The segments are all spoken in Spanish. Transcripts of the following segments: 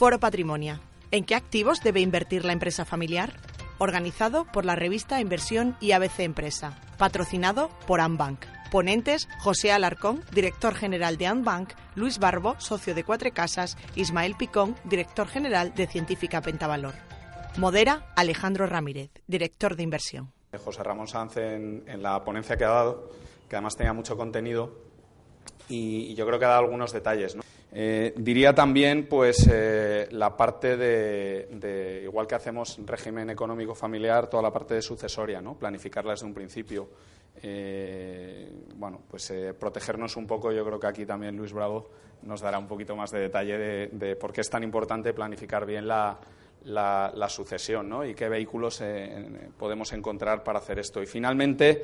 Foro Patrimonia. ¿En qué activos debe invertir la empresa familiar? Organizado por la revista Inversión y ABC Empresa. Patrocinado por Ambank. Ponentes José Alarcón, director general de Ambank, Luis Barbo, socio de Cuatro Casas, Ismael Picón, director general de Científica Pentavalor. Modera Alejandro Ramírez, director de inversión. José Ramón Sanz en, la ponencia que ha dado, que además tenía mucho contenido y, yo creo que ha dado algunos detalles. Eh, diría también, pues, eh, la parte de, igual que hacemos régimen económico familiar, toda la parte de sucesoria, ¿no? Planificarla desde un principio. Eh, bueno, pues protegernos un poco. Yo creo que aquí también Luis Bravo nos dará un poquito más de detalle de, por qué es tan importante planificar bien la, sucesión, ¿no? Y qué vehículos podemos encontrar para hacer esto. Y finalmente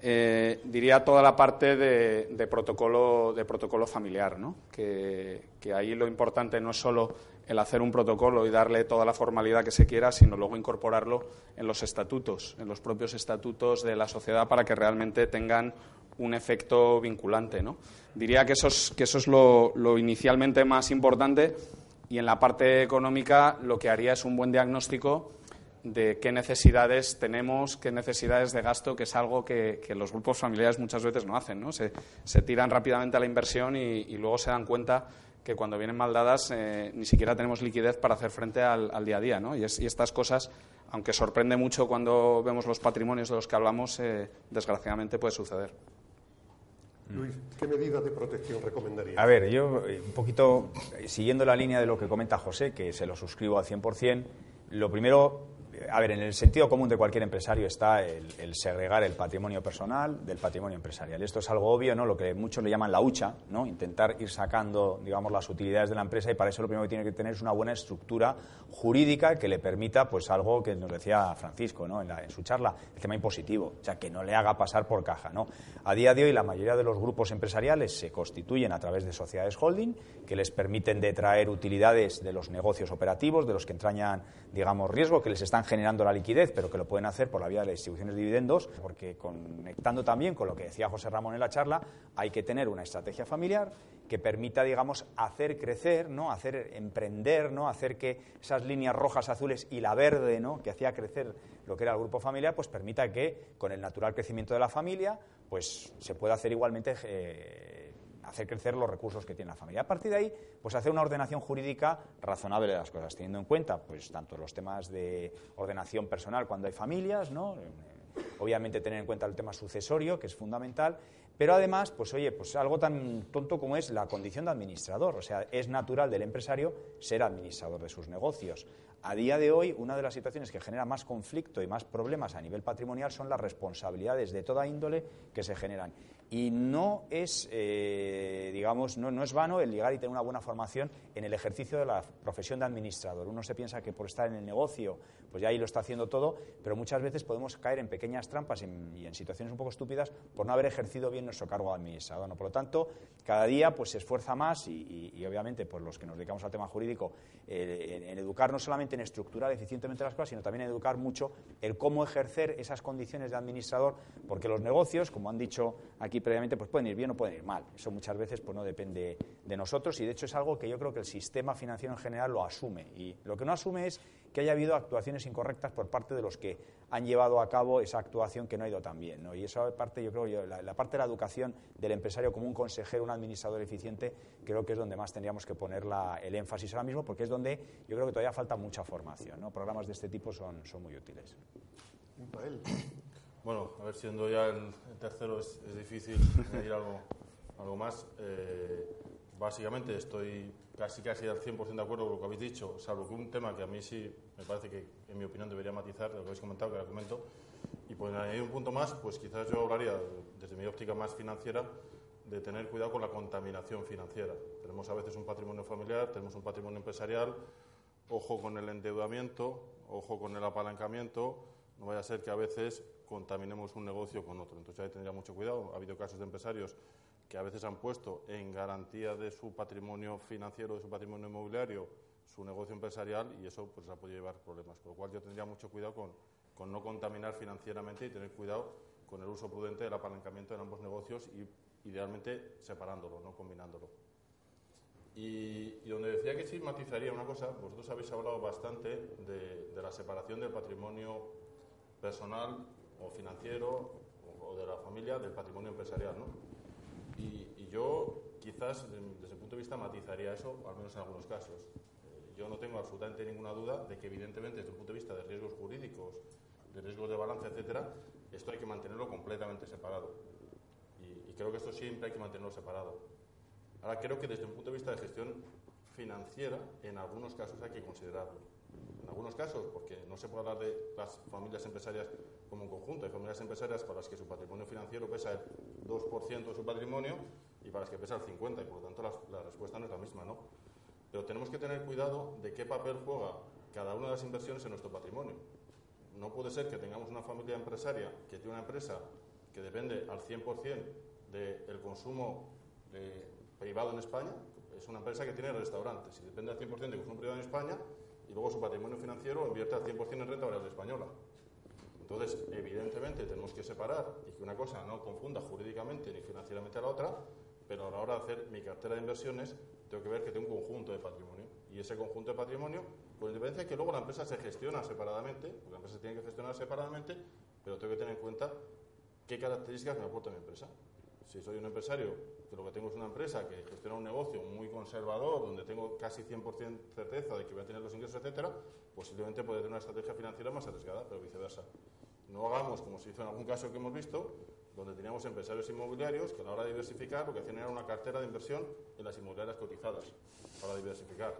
eh, diría toda la parte de, protocolo, de protocolo familiar, ¿no? que, ahí lo importante no es solo el hacer un protocolo y darle toda la formalidad que se quiera, sino luego incorporarlo en los estatutos, en los propios estatutos de la sociedad para que realmente tengan un efecto vinculante. ¿no? Diría que eso es, que eso es lo, lo inicialmente más importante y en la parte económica lo que haría es un buen diagnóstico de qué necesidades tenemos, qué necesidades de gasto, que es algo que, los grupos familiares muchas veces no hacen. ¿no? Se, tiran rápidamente a la inversión y, luego se dan cuenta que cuando vienen mal dadas eh, ni siquiera tenemos liquidez para hacer frente al, día a día. ¿no? Y, estas cosas, aunque sorprende mucho cuando vemos los patrimonios de los que hablamos, eh, desgraciadamente puede suceder. Luis, ¿qué medida de protección recomendaría? A ver, yo eh, un poquito siguiendo la línea de lo que comenta José, que se lo suscribo al 100%, lo primero a ver, en el sentido común de cualquier empresario está el, segregar el patrimonio personal del patrimonio empresarial. Esto es algo obvio, ¿no? Lo que muchos le llaman la hucha, ¿no? Intentar ir sacando, digamos, las utilidades de la empresa y para eso lo primero que tiene que tener es una buena estructura jurídica que le permita, pues, algo que nos decía Francisco, ¿no? En, su charla, el tema impositivo, o sea, que no le haga pasar por caja, ¿no? A día de hoy la mayoría de los grupos empresariales se constituyen a través de sociedades holding que les permiten detraer utilidades de los negocios operativos, de los que entrañan, digamos, riesgo, que les están generando la liquidez, pero que lo pueden hacer por la vía de las distribuciones de dividendos, porque conectando también con lo que decía José Ramón en la charla, hay que tener una estrategia familiar que permita, digamos, hacer crecer, ¿no? hacer emprender, ¿no? hacer que esas líneas rojas, azules y la verde, ¿no? que hacía crecer lo que era el grupo familiar, pues permita que con el natural crecimiento de la familia, pues se pueda hacer igualmente eh, hacer crecer los recursos que tiene la familia. A partir de ahí, pues hacer una ordenación jurídica razonable de las cosas, teniendo en cuenta pues tanto los temas de ordenación personal cuando hay familias, ¿no? obviamente tener en cuenta el tema sucesorio, que es fundamental, pero además, pues oye, pues algo tan tonto como es la condición de administrador, o sea, es natural del empresario ser administrador de sus negocios. A día de hoy, una de las situaciones que genera más conflicto y más problemas a nivel patrimonial son las responsabilidades de toda índole que se generan. Y no es, eh, digamos, no, no, es vano el llegar y tener una buena formación en el ejercicio de la profesión de administrador. Uno se piensa que por estar en el negocio, pues ya ahí lo está haciendo todo, pero muchas veces podemos caer en pequeñas trampas y en situaciones un poco estúpidas por no haber ejercido bien nuestro cargo de administrador. ¿no? Por lo tanto, cada día pues, se esfuerza más y, obviamente pues, los que nos dedicamos al tema jurídico eh, en, educar no solamente en estructurar eficientemente las cosas, sino también en educar mucho el cómo ejercer esas condiciones de administrador, porque los negocios, como han dicho aquí previamente, pues pueden ir bien o pueden ir mal. Eso muchas veces pues, no depende de nosotros y de hecho es algo que yo creo que el sistema financiero en general lo asume. Y lo que no asume es que haya habido actuaciones incorrectas por parte de los que han llevado a cabo esa actuación que no ha ido tan bien. ¿no? Y esa parte, yo creo, la, parte de la educación del empresario como un consejero, un administrador eficiente, creo que es donde más tendríamos que poner el énfasis ahora mismo, porque es donde yo creo que todavía falta mucha formación. ¿no? Programas de este tipo son, son muy útiles. Bueno, a ver, siendo ya el, tercero es, difícil añadir algo, algo más. Eh, básicamente estoy casi casi al 100% de acuerdo con lo que habéis dicho, salvo que un tema que a mí sí me parece que, en mi opinión, debería matizar, lo que habéis comentado, que ahora comento, y pues añadir un punto más, pues quizás yo hablaría, desde mi óptica más financiera, de tener cuidado con la contaminación financiera. Tenemos a veces un patrimonio familiar, tenemos un patrimonio empresarial, ojo con el endeudamiento, ojo con el apalancamiento, no vaya a ser que a veces contaminemos un negocio con otro. Entonces ahí tendría mucho cuidado. Ha habido casos de empresarios que a veces han puesto en garantía de su patrimonio financiero, de su patrimonio inmobiliario, su negocio empresarial y eso pues ha podido llevar problemas. Con lo cual yo tendría mucho cuidado con, con no contaminar financieramente y tener cuidado con el uso prudente del apalancamiento de ambos negocios y idealmente separándolo, no combinándolo. Y, donde decía que sí matizaría una cosa, vosotros habéis hablado bastante de, de la separación del patrimonio personal o financiero o, de la familia del patrimonio empresarial, ¿no? Y, yo quizás desde el punto de vista matizaría eso, al menos en algunos casos. Eh, yo no tengo absolutamente ninguna duda de que evidentemente desde el punto de vista de riesgos jurídicos, de riesgos de balance, etcétera, esto hay que mantenerlo completamente separado. Y, y creo que esto siempre hay que mantenerlo separado. Ahora creo que desde un punto de vista de gestión financiera, en algunos casos hay que considerarlo. En algunos casos, porque no se puede hablar de las familias empresarias como un conjunto. Hay familias empresarias para las que su patrimonio financiero pesa el 2% de su patrimonio y para las que pesa el 50%, y por lo tanto la, respuesta no es la misma, ¿no? Pero tenemos que tener cuidado de qué papel juega cada una de las inversiones en nuestro patrimonio. No puede ser que tengamos una familia empresaria que tiene una empresa que depende al 100% del consumo privado en España. Es una empresa que tiene restaurantes y depende al 100% del consumo privado en España y luego su patrimonio financiero invierte al 100% en renta variable española. Entonces, evidentemente, tenemos que separar y que una cosa no confunda jurídicamente ni financieramente a la otra, pero a la hora de hacer mi cartera de inversiones, tengo que ver que tengo un conjunto de patrimonio. Y ese conjunto de patrimonio, con independencia de que luego la empresa se gestiona separadamente, porque la empresa tiene que gestionar separadamente, pero tengo que tener en cuenta qué características me aporta mi empresa. Si soy un empresario que lo que tengo es una empresa que gestiona un negocio muy conservador, donde tengo casi 100% certeza de que voy a tener los ingresos, etcétera, posiblemente puede tener una estrategia financiera más arriesgada, pero viceversa. No hagamos como se hizo en algún caso que hemos visto, donde teníamos empresarios inmobiliarios que a la hora de diversificar lo que hacían era una cartera de inversión en las inmobiliarias cotizadas para diversificar.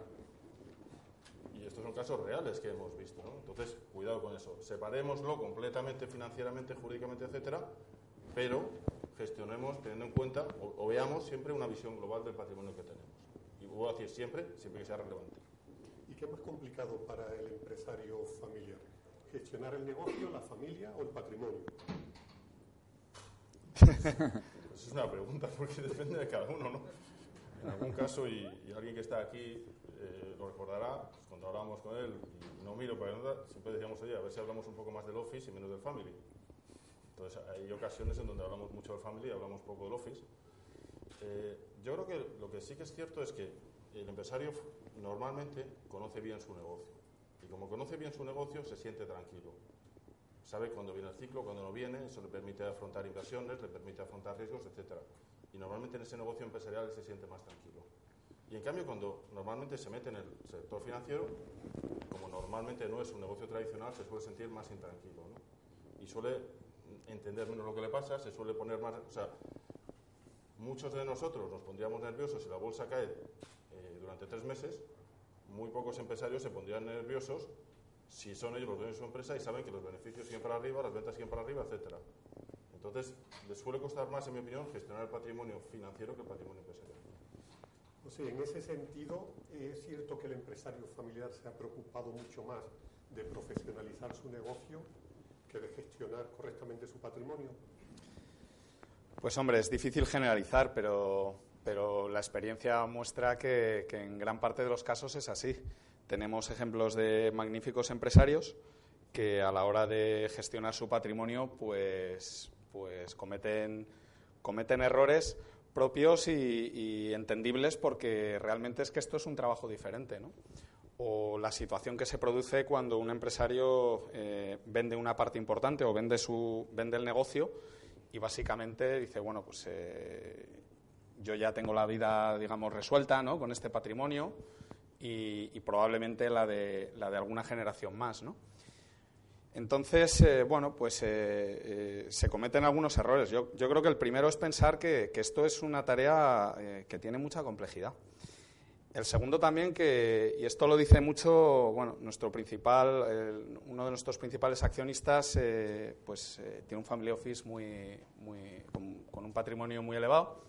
Y estos son casos reales que hemos visto. Entonces, cuidado con eso. Separémoslo completamente financieramente, jurídicamente, etcétera, pero gestionemos teniendo en cuenta o, veamos siempre una visión global del patrimonio que tenemos. Y voy a decir siempre, siempre que sea relevante. ¿Y qué es más complicado para el empresario familiar? ¿Gestionar el negocio, la familia o el patrimonio? es una pregunta porque depende de cada uno, ¿no? En algún caso, y, alguien que está aquí eh, lo recordará, pues cuando hablábamos con él, y no miro para nada, siempre decíamos, oye, a ver si hablamos un poco más del office y menos del family. Entonces, hay ocasiones en donde hablamos mucho del family y hablamos poco del office. Eh, yo creo que lo que sí que es cierto es que el empresario normalmente conoce bien su negocio. Y como conoce bien su negocio, se siente tranquilo. Sabe cuándo viene el ciclo, cuándo no viene, eso le permite afrontar inversiones, le permite afrontar riesgos, etc. Y normalmente en ese negocio empresarial se siente más tranquilo. Y en cambio, cuando normalmente se mete en el sector financiero, como normalmente no es un negocio tradicional, se suele sentir más intranquilo. Y suele entender menos lo que le pasa, se suele poner más... O sea, muchos de nosotros nos pondríamos nerviosos si la bolsa cae eh, durante tres meses, muy pocos empresarios se pondrían nerviosos si son ellos los dueños de su empresa y saben que los beneficios siguen para arriba, las ventas siguen para arriba, etcétera. Entonces, les suele costar más, en mi opinión, gestionar el patrimonio financiero que el patrimonio empresarial. Pues sí, en ese sentido, es cierto que el empresario familiar se ha preocupado mucho más de profesionalizar su negocio gestionar correctamente su patrimonio? Pues hombre, es difícil generalizar, pero, pero la experiencia muestra que, en gran parte de los casos es así. Tenemos ejemplos de magníficos empresarios que a la hora de gestionar su patrimonio pues, pues cometen, cometen errores propios y, y, entendibles porque realmente es que esto es un trabajo diferente. ¿no? O la situación que se produce cuando un empresario eh, vende una parte importante o vende, su, vende el negocio y básicamente dice, bueno, pues eh, yo ya tengo la vida, digamos, resuelta ¿no? con este patrimonio y, probablemente la de, la de alguna generación más, ¿no? Entonces, eh, bueno, pues se cometen algunos errores. Yo, yo, creo que el primero es pensar que, que esto es una tarea que tiene mucha complejidad. El segundo también que, y esto lo dice mucho, bueno, nuestro principal, uno de nuestros principales accionistas, eh, pues eh, tiene un family office muy, muy con, un patrimonio muy elevado.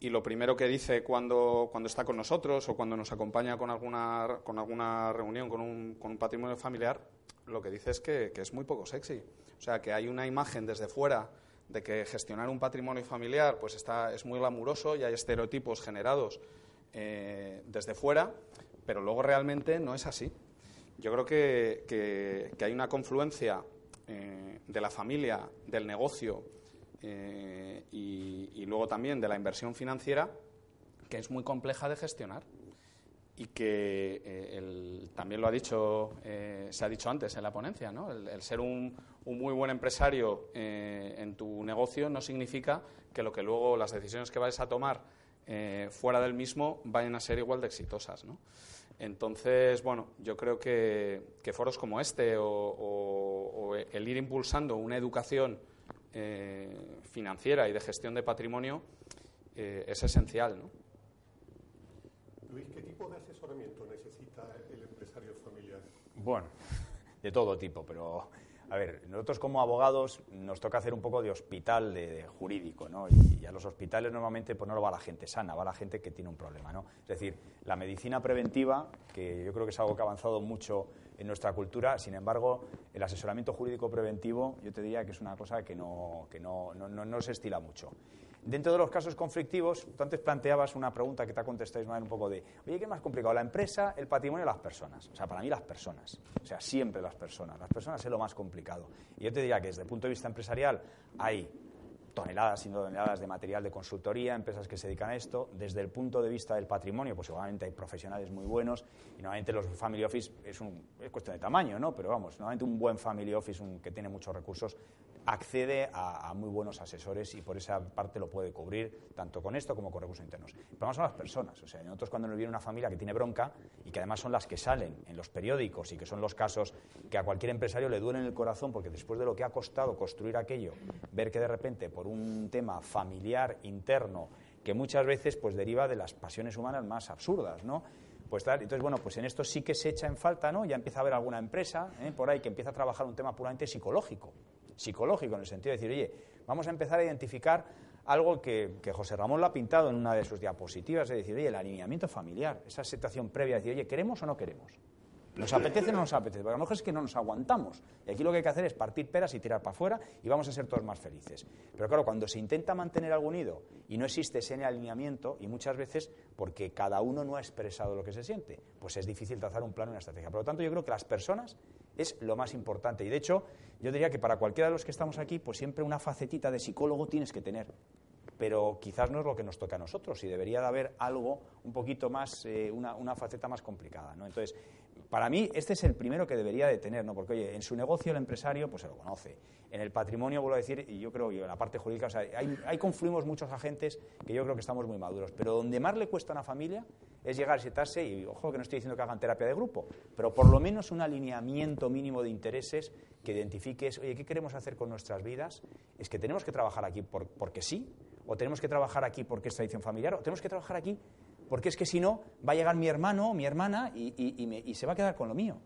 Y lo primero que dice cuando, cuando está con nosotros o cuando nos acompaña con alguna, con alguna reunión con un, con un patrimonio familiar, lo que dice es que, que es muy poco sexy. O sea, que hay una imagen desde fuera de que gestionar un patrimonio familiar pues está, es muy glamuroso y hay estereotipos generados eh, desde fuera, pero luego realmente no es así. Yo creo que, hay una confluencia eh, de la familia, del negocio eh, y, luego también de la inversión financiera que es muy compleja de gestionar y que eh, también lo ha dicho, se ha dicho antes en la ponencia, ¿no? el, ser un, muy buen empresario en tu negocio no significa que lo que luego las decisiones que vayas a tomar fuera del mismo vayan a ser igual de exitosas. ¿no? Entonces, bueno, yo creo que, foros como este o, el ir impulsando una educación financiera y de gestión de patrimonio es esencial. ¿no? Luis, ¿qué tipo de asesoramiento necesita el empresario familiar? Bueno, de todo tipo, pero a ver, nosotros como abogados nos toca hacer un poco de hospital de, jurídico, ¿no? Y, a los hospitales normalmente pues no va la gente sana, va la gente que tiene un problema, ¿no? Es decir, la medicina preventiva, que yo creo que es algo que ha avanzado mucho en nuestra cultura, sin embargo, el asesoramiento jurídico preventivo yo te diría que es una cosa que no, que no, no, no se estila mucho. Dentro de los casos conflictivos, tú antes planteabas una pregunta que te ha contestado Ismael un poco de, oye, ¿qué es más complicado, la empresa, el patrimonio o las personas? O sea, para mí las personas, o sea, siempre las personas. Las personas es lo más complicado. Y yo te diría que desde el punto de vista empresarial hay toneladas y toneladas de material de consultoría, empresas que se dedican a esto. Desde el punto de vista del patrimonio, pues seguramente hay profesionales muy buenos y normalmente los family office es, un, es cuestión de tamaño, ¿no? Pero vamos, normalmente un buen family office un, que tiene muchos recursos accede a, muy buenos asesores y por esa parte lo puede cubrir tanto con esto como con recursos internos. Pero vamos a las personas. O sea, nosotros cuando nos viene una familia que tiene bronca y que además son las que salen en los periódicos y que son los casos que a cualquier empresario le duelen el corazón porque después de lo que ha costado construir aquello, ver que de repente por un tema familiar interno que muchas veces pues deriva de las pasiones humanas más absurdas, ¿no? Pues tal, entonces, bueno, pues en esto sí que se echa en falta, ¿no? Ya empieza a haber alguna empresa ¿eh? por ahí que empieza a trabajar un tema puramente psicológico psicológico, en el sentido de decir, oye, vamos a empezar a identificar algo que, José Ramón lo ha pintado en una de sus diapositivas, es decir, oye, el alineamiento familiar, esa situación previa, de decir, oye, ¿queremos o no queremos? ¿Nos apetece o no nos apetece? Porque a lo mejor es que no nos aguantamos. Y aquí lo que hay que hacer es partir peras y tirar para afuera y vamos a ser todos más felices. Pero claro, cuando se intenta mantener algo unido y no existe ese alineamiento, y muchas veces porque cada uno no ha expresado lo que se siente, pues es difícil trazar un plan y una estrategia. Por lo tanto, yo creo que las personas es lo más importante. Y de hecho, yo diría que para cualquiera de los que estamos aquí, pues siempre una facetita de psicólogo tienes que tener. Pero quizás no es lo que nos toca a nosotros y debería de haber algo un poquito más, eh, una, una, faceta más complicada. ¿no? Entonces, para mí, este es el primero que debería de tener, ¿no? Porque, oye, en su negocio el empresario, pues se lo conoce. En el patrimonio, vuelvo a decir, y yo creo que en la parte jurídica, o sea, ahí, confluimos muchos agentes que yo creo que estamos muy maduros. Pero donde más le cuesta a una familia es llegar, sentarse, y ojo que no estoy diciendo que hagan terapia de grupo, pero por lo menos un alineamiento mínimo de intereses que identifiques, oye, ¿qué queremos hacer con nuestras vidas? Es que tenemos que trabajar aquí porque sí, o tenemos que trabajar aquí porque es tradición familiar, o tenemos que trabajar aquí porque es que si no, va a llegar mi hermano o mi hermana y, se va a quedar con lo mío.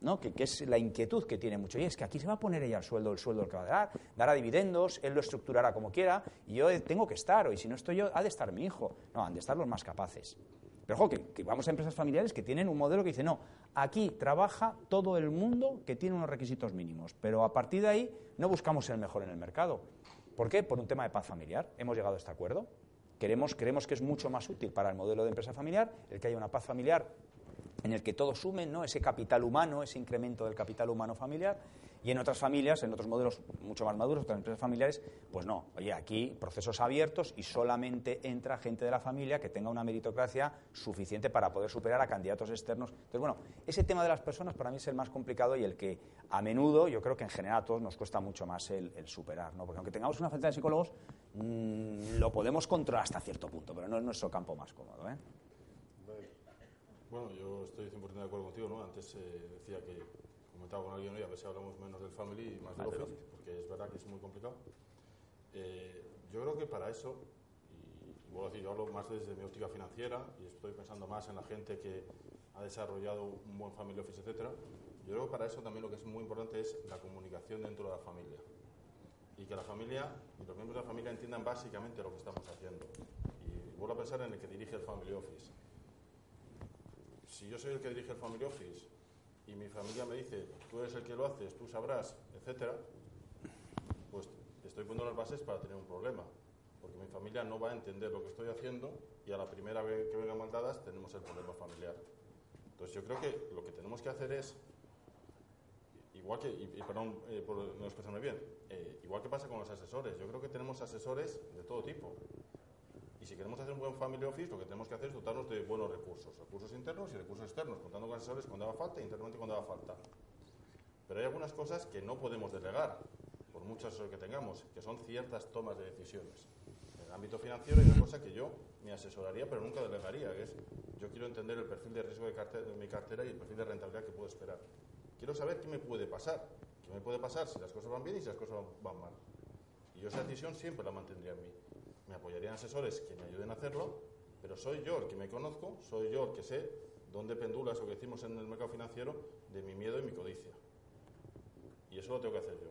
¿no? Que, es la inquietud que tiene mucho. Y es que aquí se va a poner ella el sueldo, el sueldo que va a dar, dará dividendos, él lo estructurará como quiera, y yo tengo que estar, o y si no estoy yo, ha de estar mi hijo. No, han de estar los más capaces. Pero ojo, que, vamos a empresas familiares que tienen un modelo que dice, no, aquí trabaja todo el mundo que tiene unos requisitos mínimos, pero a partir de ahí no buscamos el mejor en el mercado. ¿Por qué? Por un tema de paz familiar. Hemos llegado a este acuerdo. Queremos, creemos que es mucho más útil para el modelo de empresa familiar el que haya una paz familiar en el que todos sumen ¿no? ese capital humano, ese incremento del capital humano familiar, y en otras familias, en otros modelos mucho más maduros, otras empresas familiares, pues no. Oye, aquí procesos abiertos y solamente entra gente de la familia que tenga una meritocracia suficiente para poder superar a candidatos externos. Entonces, bueno, ese tema de las personas para mí es el más complicado y el que a menudo yo creo que en general a todos nos cuesta mucho más el, superar, ¿no? Porque aunque tengamos una falta de psicólogos, mm, lo podemos controlar hasta cierto punto, pero no es nuestro campo más cómodo, ¿eh? Bueno, yo estoy 100% de acuerdo contigo, ¿no? Antes eh, decía que comentaba con alguien hoy a ver si hablamos menos del family y más del office, porque es verdad que es muy complicado. Eh, yo creo que para eso, y, vuelvo a decir, yo hablo más desde mi óptica financiera y estoy pensando más en la gente que ha desarrollado un buen family office, etcétera. Yo creo que para eso también lo que es muy importante es la comunicación dentro de la familia. Y que la familia y los miembros de la familia entiendan básicamente lo que estamos haciendo. Y vuelvo a pensar en el que dirige el family office. Si yo soy el que dirige el family office y mi familia me dice, tú eres el que lo haces, tú sabrás, etcétera, pues estoy poniendo las bases para tener un problema. Porque mi familia no va a entender lo que estoy haciendo y a la primera vez que vengan maldadas tenemos el problema familiar. Entonces yo creo que lo que tenemos que hacer es, igual que, y, perdón eh, por no expresarme bien, eh, igual que pasa con los asesores, yo creo que tenemos asesores de todo tipo. Y si queremos hacer un buen family office, lo que tenemos que hacer es dotarnos de buenos recursos, recursos internos y recursos externos, contando con asesores cuando haga falta e internamente cuando haga falta. Pero hay algunas cosas que no podemos delegar, por muchos asesores que tengamos, que son ciertas tomas de decisiones. En el ámbito financiero hay una cosa que yo me asesoraría, pero nunca delegaría, que es yo quiero entender el perfil de riesgo de, de mi cartera y el perfil de rentabilidad que puedo esperar. Quiero saber qué me puede pasar, qué me puede pasar si las cosas van bien y si las cosas van mal. Y yo esa decisión siempre la mantendría en mí. Me apoyaría en asesores que me ayuden a hacerlo, pero soy yo el que me conozco, soy yo el que sé dónde pendula eso que decimos en el mercado financiero de mi miedo y mi codicia. Y eso lo tengo que hacer yo.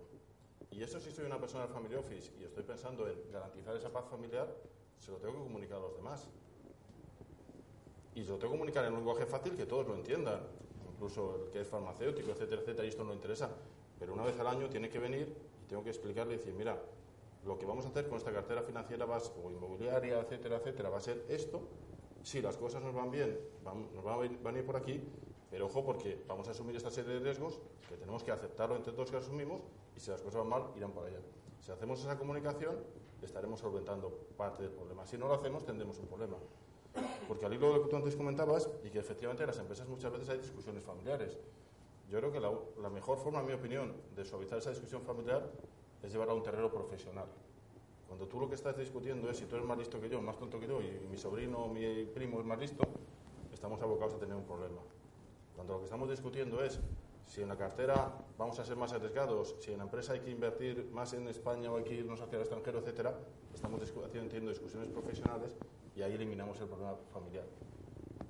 Y eso si soy una persona del Family Office y estoy pensando en garantizar esa paz familiar, se lo tengo que comunicar a los demás. Y se lo tengo que comunicar en un lenguaje fácil que todos lo entiendan, incluso el que es farmacéutico, etcétera, etcétera, y esto no interesa. Pero una vez al año tiene que venir y tengo que explicarle y decir, mira, lo que vamos a hacer con esta cartera financiera o inmobiliaria, etcétera, etcétera, va a ser esto. Si las cosas nos van bien, nos van a, ir por aquí, pero ojo porque vamos a asumir esta serie de riesgos que tenemos que aceptarlo entre todos que asumimos y si las cosas van mal, irán para allá. Si hacemos esa comunicación, estaremos solventando parte del problema. Si no lo hacemos, tendremos un problema. Porque al hilo de lo que tú antes comentabas, y que efectivamente en las empresas muchas veces hay discusiones familiares. Yo creo que la, la mejor forma, en mi opinión, de suavizar esa discusión familiar es llevarla a un terreno profesional. Cuando tú lo que estás discutiendo es si tú eres más listo que yo, más tonto que yo, y mi sobrino o mi primo es más listo, estamos abocados a tener un problema. Cuando lo que estamos discutiendo es si en la cartera vamos a ser más arriesgados, si en la empresa hay que invertir más en España o hay que irnos hacia el extranjero, etcétera, estamos teniendo discusiones profesionales y ahí eliminamos el problema familiar.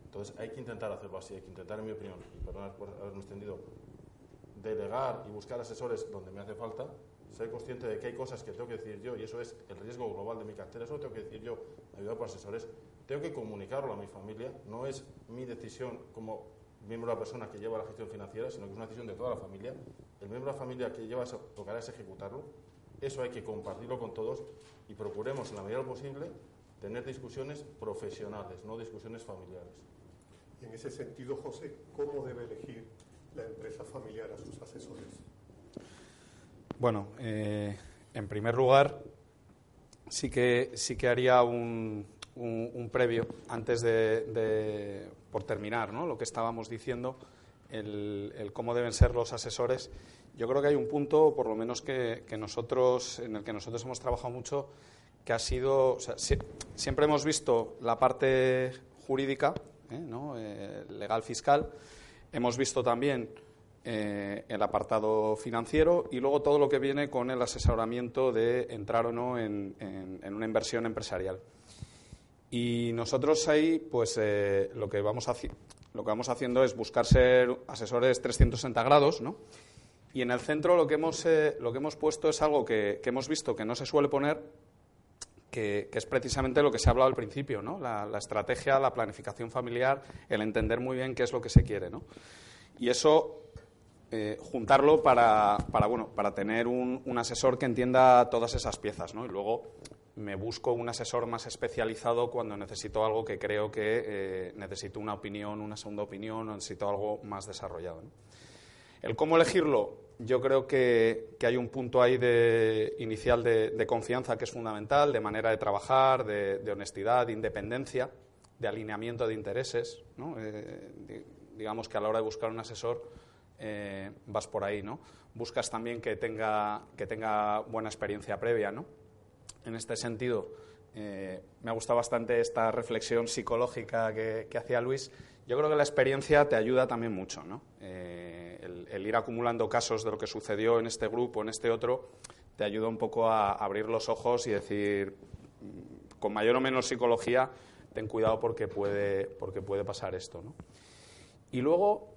Entonces hay que intentar hacerlo así, hay que intentar, en mi opinión, y perdonad por haberme extendido, delegar y buscar asesores donde me hace falta, ser consciente de que hay cosas que tengo que decir yo y eso es el riesgo global de mi cartera, eso lo tengo que decir yo, ayudado por asesores, tengo que comunicarlo a mi familia, no es mi decisión como miembro de la persona que lleva la gestión financiera, sino que es una decisión de toda la familia. El miembro de la familia que lleva tocará es ejecutarlo. Eso hay que compartirlo con todos y procuremos, en la medida de lo posible, tener discusiones profesionales, no discusiones familiares. Y en ese sentido, José, ¿cómo debe elegir la empresa familiar a sus asesores? Bueno, eh, en primer lugar, sí que, sí que haría un, un, previo antes de, por terminar, ¿no? lo que estábamos diciendo, el, cómo deben ser los asesores. Yo creo que hay un punto, por lo menos que, nosotros, en el que nosotros hemos trabajado mucho, que ha sido, siempre hemos visto la parte jurídica, ¿eh? ¿no? Eh, legal fiscal, hemos visto también eh, el apartado financiero y luego todo lo que viene con el asesoramiento de entrar o no en una inversión empresarial. Y nosotros ahí, pues eh, lo, que vamos lo que vamos haciendo es buscar ser asesores 360 grados, ¿no? Y en el centro lo que hemos, eh, lo que hemos puesto es algo que, hemos visto que no se suele poner, que, es precisamente lo que se ha hablado al principio, ¿no? La, estrategia, la planificación familiar, el entender muy bien qué es lo que se quiere, ¿no? Y eso, eh, juntarlo para, para, bueno, para tener un, un, asesor que entienda todas esas piezas, ¿no? Y luego me busco un asesor más especializado cuando necesito algo que creo que eh, necesito una opinión, una segunda opinión, o necesito algo más desarrollado. El cómo elegirlo, yo creo que, hay un punto ahí de, inicial de, confianza que es fundamental, de manera de trabajar, de, honestidad, de independencia, de alineamiento de intereses. Eh, digamos que a la hora de buscar un asesor eh, vas por ahí. ¿no? Buscas también que tenga, que tenga buena experiencia previa. ¿no? en este sentido, eh, me ha gustado bastante esta reflexión psicológica que, hacía Luis. Yo creo que la experiencia te ayuda también mucho, ¿no? Eh, el, ir acumulando casos de lo que sucedió en este grupo, en este otro, te ayuda un poco a abrir los ojos y decir, mm, con mayor o menor psicología, ten cuidado porque puede, porque puede pasar esto, ¿no? Y luego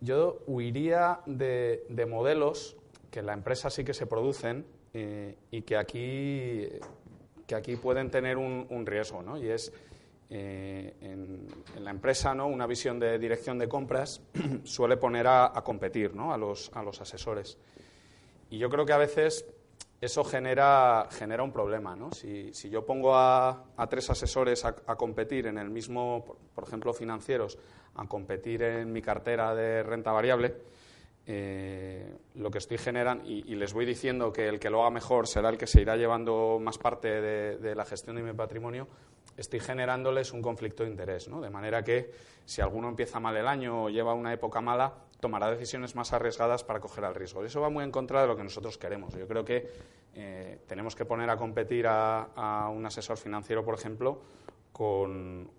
yo huiría de, de modelos que en la empresa sí que se producen, eh, y que aquí, que aquí pueden tener un, riesgo, ¿no? Y es eh, en, la empresa, ¿no? Una visión de dirección de compras suele poner a, competir, ¿no? A los, a los asesores. Y yo creo que a veces eso genera, genera un problema. ¿no? Si, si yo pongo a, tres asesores a, competir en el mismo, por, ejemplo, financieros, a competir en mi cartera de renta variable, eh, lo que estoy generando, y, les voy diciendo que el que lo haga mejor será el que se irá llevando más parte de, la gestión de mi patrimonio, estoy generándoles un conflicto de interés, ¿no? De manera que si alguno empieza mal el año o lleva una época mala, tomará decisiones más arriesgadas para coger el riesgo. Eso va muy en contra de lo que nosotros queremos. Yo creo que eh, tenemos que poner a competir a, un asesor financiero, por ejemplo, con,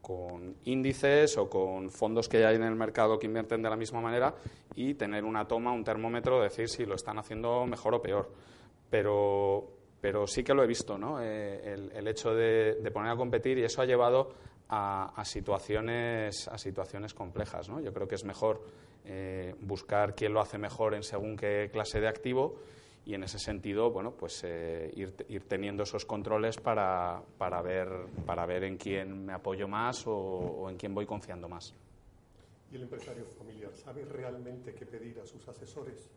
índices o con fondos que hay en el mercado que invierten de la misma manera y tener una toma, un termómetro, de decir si lo están haciendo mejor o peor. Pero, pero sí que lo he visto, ¿no? Eh, el, hecho de, poner a competir y eso ha llevado a, situaciones, a situaciones complejas. ¿no? Yo creo que es mejor eh, buscar quién lo hace mejor en según qué clase de activo y en ese sentido, bueno, pues eh, ir, ir, teniendo esos controles para, para, ver, para ver en quién me apoyo más o, en quién voy confiando más. ¿Y el empresario familiar sabe realmente qué pedir a sus asesores?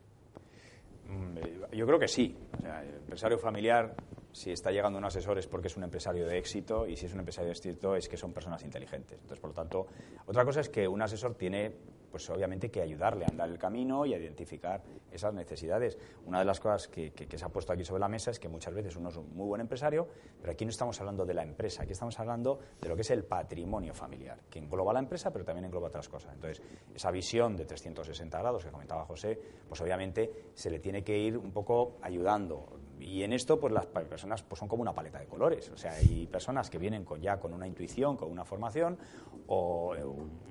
Mm, yo creo que sí. el empresario familiar, si está llegando un asesor es porque es un empresario de éxito y si es un empresario de éxito es que son personas inteligentes. Entonces, por lo tanto, otra cosa es que un asesor tiene pues obviamente que ayudarle a andar el camino y a identificar esas necesidades. Una de las cosas que, se ha puesto aquí sobre la mesa es que muchas veces uno es un muy buen empresario, pero aquí no estamos hablando de la empresa, aquí estamos hablando de lo que es el patrimonio familiar, que engloba la empresa, pero también engloba otras cosas. Entonces, esa visión de 360 grados que comentaba José, pues obviamente se le tiene que ir un poco ayudando. Y en esto, pues las personas pues son como una paleta de colores. O sea, hay personas que vienen con, ya con una intuición, con una formación, o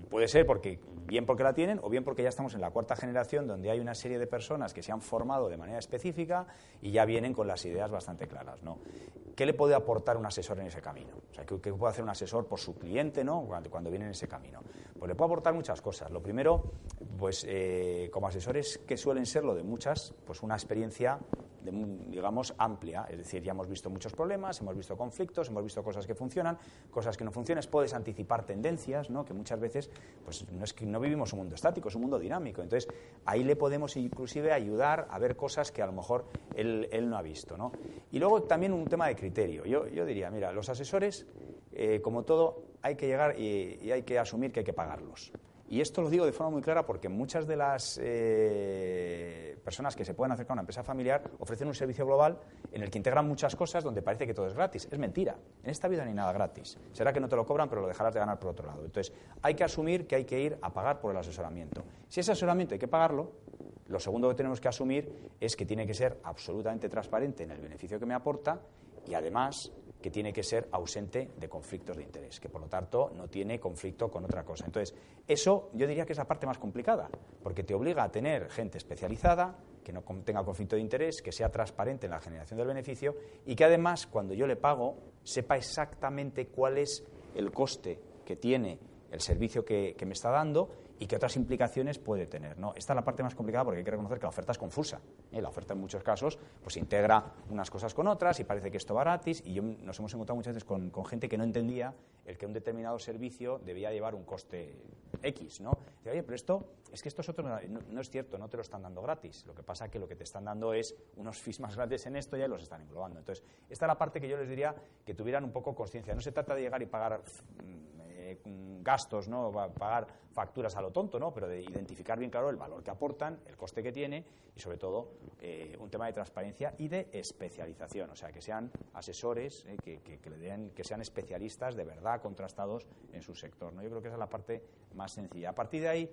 puede ser porque bien porque la tienen o bien porque ya estamos en la cuarta generación donde hay una serie de personas que se han formado de manera específica y ya vienen con las ideas bastante claras. ¿no? ¿Qué le puede aportar un asesor en ese camino? O sea, ¿qué, puede hacer un asesor por su cliente ¿no? cuando, viene en ese camino? Pues le puede aportar muchas cosas. Lo primero, pues eh, como asesores que suelen serlo de muchas, pues una experiencia digamos, amplia. Es decir, ya hemos visto muchos problemas, hemos visto conflictos, hemos visto cosas que funcionan, cosas que no funcionan. Puedes anticipar tendencias, ¿no? que muchas veces pues, no es que no vivimos un mundo estático, es un mundo dinámico. Entonces, ahí le podemos inclusive ayudar a ver cosas que a lo mejor él, no ha visto. ¿no? Y luego también un tema de criterio. Yo, yo diría, mira, los asesores, eh, como todo, hay que llegar y hay que asumir que hay que pagarlos. Y esto lo digo de forma muy clara porque muchas de las eh, personas que se pueden acercar a una empresa familiar ofrecen un servicio global en el que integran muchas cosas donde parece que todo es gratis. Es mentira. En esta vida no hay nada gratis. Será que no te lo cobran, pero lo dejarás de ganar por otro lado. Entonces, hay que asumir que hay que ir a pagar por el asesoramiento. Si ese asesoramiento hay que pagarlo, lo segundo que tenemos que asumir es que tiene que ser absolutamente transparente en el beneficio que me aporta y además que tiene que ser ausente de conflictos de interés, que por lo tanto no tiene conflicto con otra cosa. Entonces, eso yo diría que es la parte más complicada, porque te obliga a tener gente especializada, que no tenga conflicto de interés, que sea transparente en la generación del beneficio y que además, cuando yo le pago, sepa exactamente cuál es el coste que tiene el servicio que, que me está dando y qué otras implicaciones puede tener. ¿no? Esta es la parte más complicada porque hay que reconocer que la oferta es confusa. ¿eh? La oferta en muchos casos pues integra unas cosas con otras y parece que esto va gratis y yo, nos hemos encontrado muchas veces con, gente que no entendía el que un determinado servicio debía llevar un coste X. ¿no? Oye, pero esto es que esto es otro, no, es cierto, no te lo están dando gratis. Lo que pasa es que lo que te están dando es unos fees más grandes en esto y ya los están englobando. Entonces, esta es la parte que yo les diría que tuvieran un poco conciencia. No se trata de llegar y pagar gastos, ¿no? pagar facturas a lo tonto, ¿no? pero de identificar bien claro el valor que aportan, el coste que tiene y sobre todo eh, un tema de transparencia y de especialización, o sea, que sean asesores, eh, que, que, le den, que sean especialistas de verdad contrastados en su sector. ¿no? Yo creo que esa es la parte más sencilla. A partir de ahí,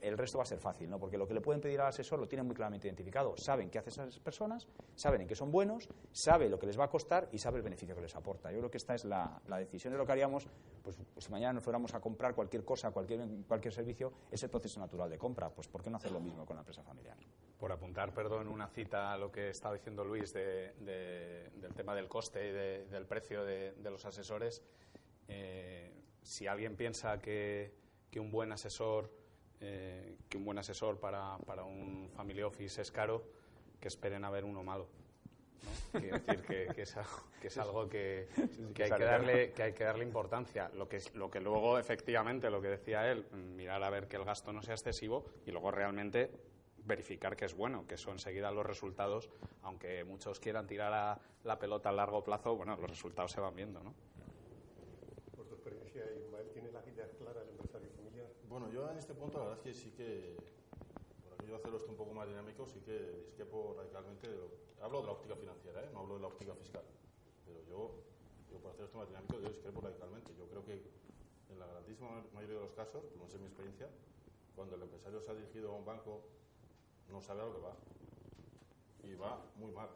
el resto va a ser fácil, ¿no? porque lo que le pueden pedir al asesor lo tienen muy claramente identificado. Saben qué hacen esas personas, saben en qué son buenos, sabe lo que les va a costar y sabe el beneficio que les aporta. Yo creo que esta es la, decisión de lo que haríamos, pues, pues, si mañana nos fuéramos a comprar cualquier cosa, cualquier, cualquier servicio, es el proceso natural de compra. Pues ¿por qué no hacer lo mismo con la empresa familiar? Por apuntar, perdón, una cita a lo que estaba diciendo Luis del tema del coste y del precio de, los asesores, eh, si alguien piensa que, que un buen asesor eh, que un buen asesor para, para, un family office es caro, que esperen a ver uno malo. ¿no? Quiero decir que, que, es algo, que, es algo que, que, hay que, darle, que hay que darle importancia. Lo que, lo que luego, efectivamente, lo que decía él, mirar a ver que el gasto no sea excesivo y luego realmente verificar que es bueno, que son enseguida los resultados, aunque muchos quieran tirar a la pelota a largo plazo, bueno, los resultados se van viendo, ¿no? Bueno, yo en este punto la verdad es que sí que, por aquello hacerlo esto un poco más dinámico, sí que disquepo radicalmente, de hablo de la óptica financiera, ¿eh? no hablo de la óptica fiscal, pero yo yo para hacer esto más dinámico yo discrepo radicalmente. Yo creo que en la grandísima mayoría de los casos, no sé mi experiencia, cuando el empresario se ha dirigido a un banco, no sabe a lo que va. Y va muy mal.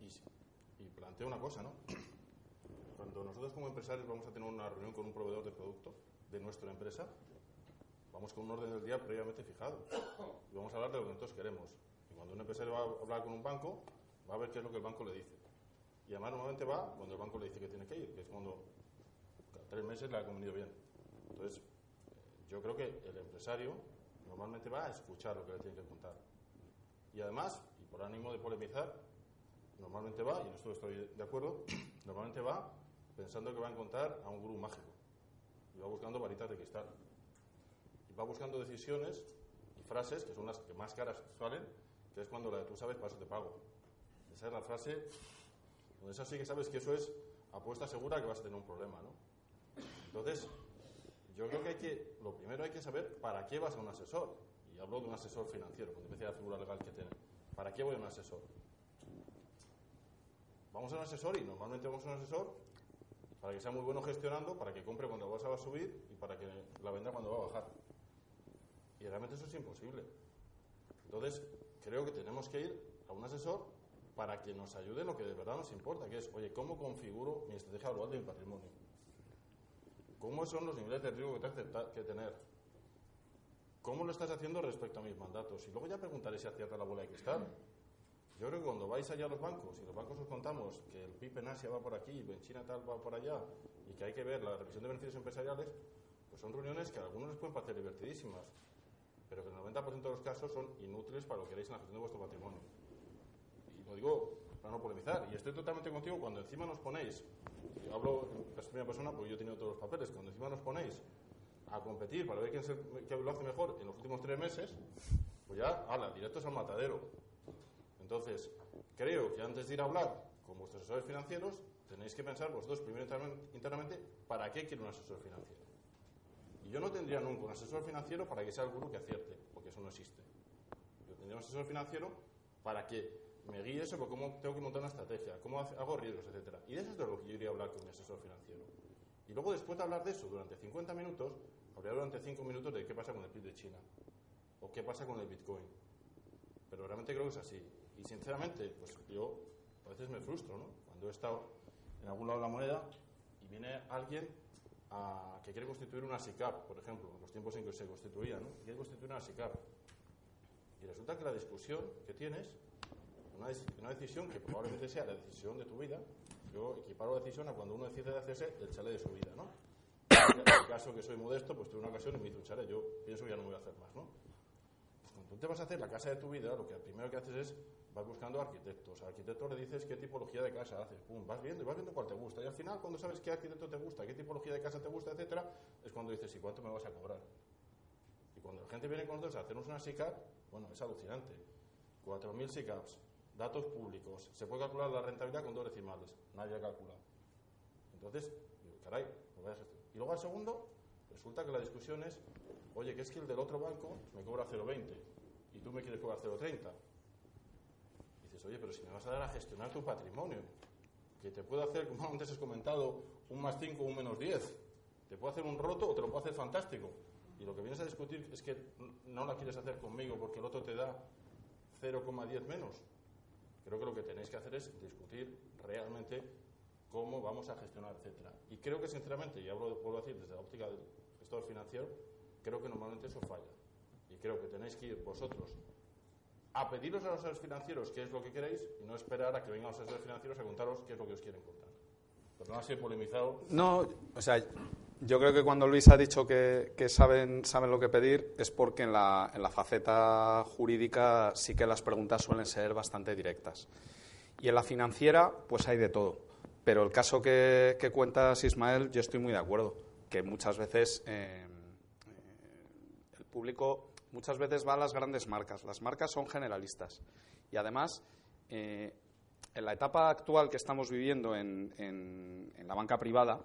Y, y planteo una cosa, ¿no? Cuando nosotros como empresarios vamos a tener una reunión con un proveedor de producto de nuestra empresa, vamos con un orden del día previamente fijado. Y vamos a hablar de lo que nosotros queremos. Y cuando un empresario va a hablar con un banco, va a ver qué es lo que el banco le dice. Y además normalmente va cuando el banco le dice que tiene que ir, que es cuando cada tres meses le ha convenido bien. Entonces, yo creo que el empresario normalmente va a escuchar lo que le tiene que contar. Y además, y por ánimo de polemizar, normalmente va, y en esto estoy de acuerdo, normalmente va pensando que va a encontrar a un gurú mágico. Y va buscando varitas de cristal. Y va buscando decisiones y frases que son las que más caras salen, que es cuando la de tú sabes, para eso te pago. Esa es la frase donde esa sí que sabes que eso es apuesta segura que vas a tener un problema, ¿no? Entonces, yo creo que hay que, lo primero hay que saber para qué vas a un asesor. Y hablo de un asesor financiero, con de la figura legal que tiene. ¿Para qué voy a un asesor? Vamos a un asesor y normalmente vamos a un asesor para que sea muy bueno gestionando, para que compre cuando vas a subir y para que la venda cuando va a bajar. Y realmente eso es imposible. Entonces, creo que tenemos que ir a un asesor para que nos ayude en lo que de verdad nos importa, que es, oye, ¿cómo configuro mi estrategia global de mi patrimonio? ¿Cómo son los niveles de riesgo que tengo que tener? ¿Cómo lo estás haciendo respecto a mis mandatos? Y luego ya preguntaré si acierta la bola de cristal. Yo creo que cuando vais allá a los bancos y los bancos os contamos que el PIB en Asia va por aquí, en China tal va por allá y que hay que ver la revisión de beneficios empresariales, pues son reuniones que a algunos les pueden parecer divertidísimas, pero que en el 90% de los casos son inútiles para lo que queréis en la gestión de vuestro patrimonio. Y lo digo para no polemizar. Y estoy totalmente contigo cuando encima nos ponéis, y hablo en primera persona porque yo he tenido todos los papeles, cuando encima nos ponéis a competir para ver quién, se, quién lo hace mejor en los últimos tres meses, pues ya, ala, directos al matadero. Entonces, creo que antes de ir a hablar con vuestros asesores financieros, tenéis que pensar vosotros primero internamente para qué quiere un asesor financiero. Y yo no tendría nunca un asesor financiero para que sea el gurú que acierte, porque eso no existe. Yo tendría un asesor financiero para que me guíe sobre cómo tengo que montar una estrategia, cómo hago riesgos, etcétera. Y de eso es de lo que yo iría a hablar con un asesor financiero. Y luego, después de hablar de eso durante 50 minutos, habría durante 5 minutos de qué pasa con el PIB de China o qué pasa con el Bitcoin. Pero realmente creo que es así. Y sinceramente, pues yo a veces me frustro, ¿no? Cuando he estado en algún lado de la moneda y viene alguien que quiere constituir una SICAP, por ejemplo, en los tiempos en que se constituía, ¿no? Quiere constituir una SICAP. Y resulta que la discusión que tienes, una, decisión que probablemente sea la decisión de tu vida, yo equiparo la decisión a cuando uno decide hacerse el chale de su vida, ¿no? En el caso que soy modesto, pues tuve una ocasión y me hice un chale, yo pienso que ya no me voy a hacer más, ¿no? Cuando te vas a hacer la casa de tu vida, lo que primero que haces es vas buscando arquitectos. Al arquitecto le dices qué tipología de casa haces, pum, vas viendo y vas viendo cuál te gusta. Y al final, cuando sabes qué arquitecto te gusta, qué tipología de casa te gusta, etcétera, es cuando dices, ¿y cuánto me vas a cobrar? Y cuando la gente viene con nosotros a hacernos una SICAP, bueno, es alucinante. 4.000 SICAPs, datos públicos, se puede calcular la rentabilidad con dos decimales, nadie calcula. Entonces, digo, caray, lo voy a hacer. Y luego al segundo, resulta que la discusión es, oye, que es que el del otro banco me cobra 0,20 y tú me quieres cobrar 0,30 oye, pero si me vas a dar a gestionar tu patrimonio, que te puedo hacer, como antes has comentado, un más 5 o un menos 10, te puedo hacer un roto o te lo puedo hacer fantástico. Y lo que vienes a discutir es que no la quieres hacer conmigo porque el otro te da 0,10 menos. Creo que lo que tenéis que hacer es discutir realmente cómo vamos a gestionar, etcétera. Y creo que, sinceramente, y hablo, puedo decir desde la óptica del financiero, creo que normalmente eso falla. Y creo que tenéis que ir vosotros a pediros a los asesores financieros qué es lo que queréis y no esperar a que vengan los asesores financieros a contaros qué es lo que os quieren contar. Perdón si he polemizado. No, o sea, yo creo que cuando Luis ha dicho que, saben, saben lo que pedir es porque en la, en la faceta jurídica sí que las preguntas suelen ser bastante directas. Y en la financiera, pues hay de todo. Pero el caso que, cuentas, Ismael, yo estoy muy de acuerdo, que muchas veces eh, el público muchas veces va a las grandes marcas. Las marcas son generalistas. Y además, eh, en la etapa actual que estamos viviendo en, la banca privada,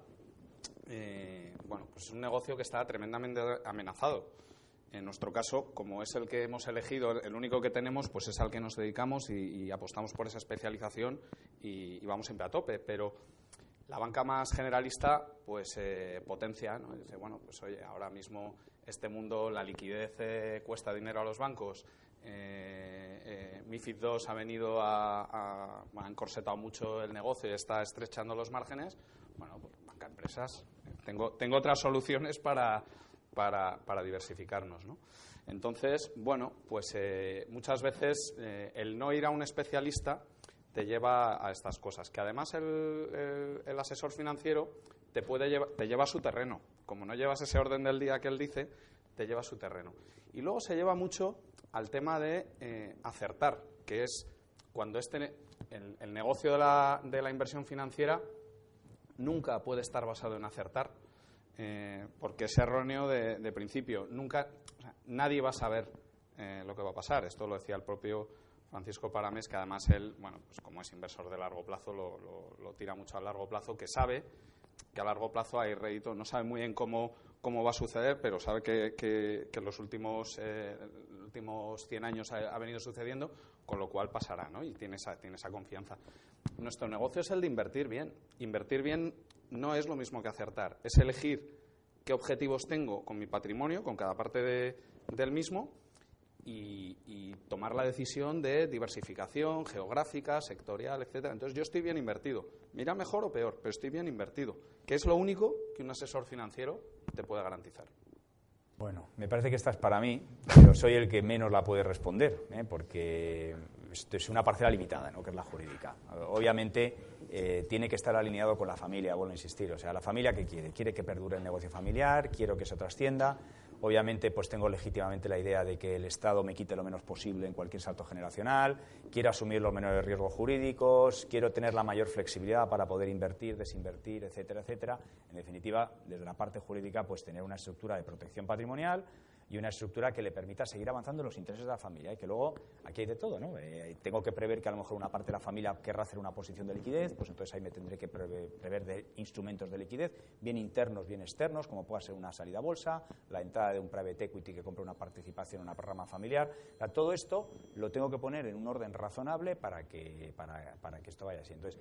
eh, bueno, pues es un negocio que está tremendamente amenazado. en nuestro caso, como es el que hemos elegido, el único que tenemos, pues es al que nos dedicamos y, apostamos por esa especialización y, vamos siempre a tope. Pero la banca más generalista, pues eh, potencia, ¿no? Dice, bueno, pues oye, ahora mismo este mundo, la liquidez eh, cuesta dinero a los bancos. Eh, MIFID II ha venido a, a, encorsetado mucho el negocio y está estrechando los márgenes. Bueno, pues banca empresas. Tengo, tengo otras soluciones para, para, para diversificarnos. ¿no? Entonces, bueno, pues eh, muchas veces eh, el no ir a un especialista te lleva a estas cosas, que además el, el, asesor financiero te, puede llevar, te lleva a su terreno. Como no llevas ese orden del día que él dice, te lleva a su terreno. Y luego se lleva mucho al tema de eh, acertar, que es cuando este, el, el negocio de la, de la inversión financiera nunca puede estar basado en acertar, eh, porque es erróneo de, principio. Nunca, nadie va a saber eh, lo que va a pasar. Esto lo decía el propio Francisco Parames, que además él, bueno, pues como es inversor de largo plazo, lo, tira mucho a largo plazo, que sabe que a largo plazo hay rédito. No sabe muy bien cómo, cómo va a suceder, pero sabe que, que, en los últimos, eh, últimos 100 años ha, venido sucediendo, con lo cual pasará, ¿no? Y tiene esa, tiene esa confianza. Nuestro negocio es el de invertir bien. Invertir bien no es lo mismo que acertar, es elegir qué objetivos tengo con mi patrimonio, con cada parte del mismo, y, tomar la decisión de diversificación geográfica, sectorial, etcétera. Entonces yo estoy bien invertido. Mira mejor o peor, pero estoy bien invertido, que es lo único que un asesor financiero te puede garantizar. Bueno, me parece que esta es para mí, pero soy el que menos la puede responder, ¿eh? porque esto es una parcela limitada, ¿no? que es la jurídica. Obviamente eh, tiene que estar alineado con la familia, vuelvo a insistir. O sea, la familia que quiere, quiere que perdure el negocio familiar, quiero que eso trascienda. Obviamente, pues tengo legítimamente la idea de que el Estado me quite lo menos posible en cualquier salto generacional, quiero asumir los menores riesgos jurídicos, quiero tener la mayor flexibilidad para poder invertir, desinvertir, etcétera, etcétera. En definitiva, desde la parte jurídica, pues tener una estructura de protección patrimonial, y una estructura que le permita seguir avanzando en los intereses de la familia. Y que luego, aquí hay de todo, ¿no? Eh, tengo que prever que a lo mejor una parte de la familia querrá hacer una posición de liquidez, pues entonces ahí me tendré que prever, de instrumentos de liquidez, bien internos, bien externos, como pueda ser una salida a bolsa, la entrada de un private equity que compre una participación en una programa familiar. todo esto lo tengo que poner en un orden razonable para que, para, para que esto vaya así. Entonces,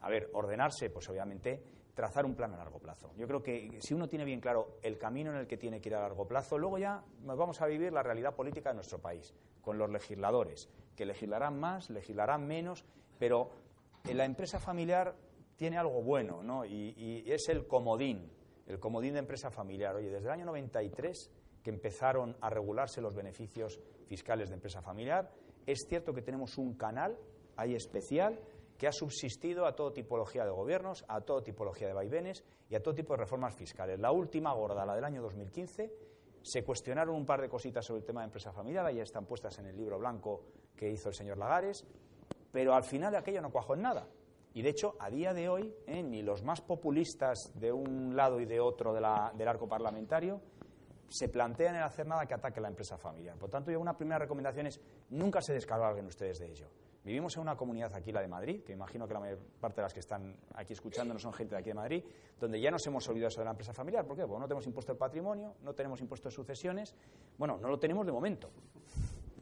a ver, ordenarse, pues obviamente trazar un plan a largo plazo. Yo creo que si uno tiene bien claro el camino en el que tiene que ir a largo plazo, luego ya nos vamos a vivir la realidad política de nuestro país, con los legisladores, que legislarán más, legislarán menos, pero en la empresa familiar tiene algo bueno, ¿no? Y, y, es el comodín, el comodín de empresa familiar. Oye, desde el año 93 que empezaron a regularse los beneficios fiscales de empresa familiar, es cierto que tenemos un canal ahí especial que ha subsistido a toda tipología de gobiernos, a toda tipología de vaivenes y a todo tipo de reformas fiscales. La última gorda, la del año 2015, se cuestionaron un par de cositas sobre el tema de empresa familiar, ya están puestas en el libro blanco que hizo el señor Lagares, pero al final aquello no cuajó en nada. Y de hecho, a día de hoy, eh, ni los más populistas de un lado y de otro del arco parlamentario se plantean en hacer nada que ataque la empresa familiar. Por tanto, yo una primera recomendación es nunca se descarguen ustedes de ello. Vivimos en una comunidad aquí, la de Madrid, que imagino que la mayor parte de las que están aquí escuchando no son gente de aquí de Madrid, donde ya nos hemos olvidado de la empresa familiar. ¿Por qué? Porque no tenemos impuesto de patrimonio, no tenemos impuesto de sucesiones. Bueno, no lo tenemos de momento.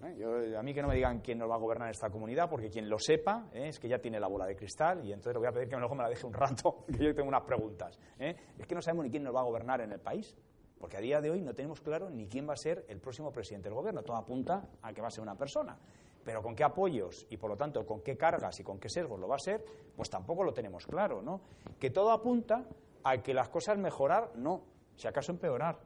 ¿Eh? a mí que no me digan quién nos va a gobernar esta comunidad, porque quien lo sepa ¿eh? es que ya tiene la bola de cristal y entonces le voy a pedir que luego me la deje un rato, que yo tengo unas preguntas. ¿eh? Es que no sabemos ni quién nos va a gobernar en el país, porque a día de hoy no tenemos claro ni quién va a ser el próximo presidente del gobierno. Todo apunta a que va a ser una persona. Pero con qué apoyos y por lo tanto con qué cargas y con qué sesgos lo va a ser, pues tampoco lo tenemos claro, ¿no? Que todo apunta a que las cosas mejorar, no, si acaso empeorar,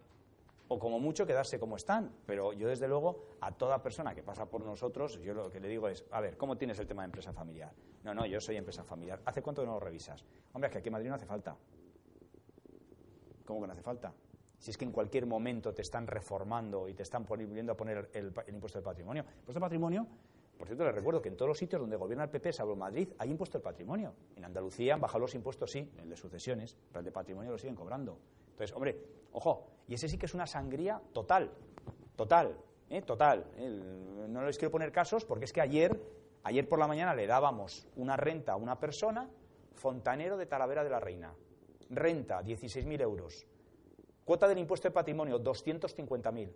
o como mucho quedarse como están. Pero yo, desde luego, a toda persona que pasa por nosotros, yo lo que le digo es, a ver, ¿cómo tienes el tema de empresa familiar? No, no, yo soy empresa familiar. ¿Hace cuánto no lo revisas? Hombre, es que aquí en Madrid no hace falta. ¿Cómo que no hace falta? Si es que en cualquier momento te están reformando y te están volviendo a poner el, impuesto del patrimonio. El impuesto del patrimonio, por cierto, les recuerdo que en todos los sitios donde gobierna el PP, salvo Madrid, hay impuesto del patrimonio. En Andalucía han bajado los impuestos, sí, el de sucesiones, pero el de patrimonio lo siguen cobrando. Entonces, hombre, ojo, y ese sí que es una sangría total, total, ¿eh? total. no les quiero poner casos porque es que ayer, ayer por la mañana le dábamos una renta a una persona, fontanero de Talavera de la Reina. Renta, 16.000 euros Cuota del impuesto de patrimonio, 250.000.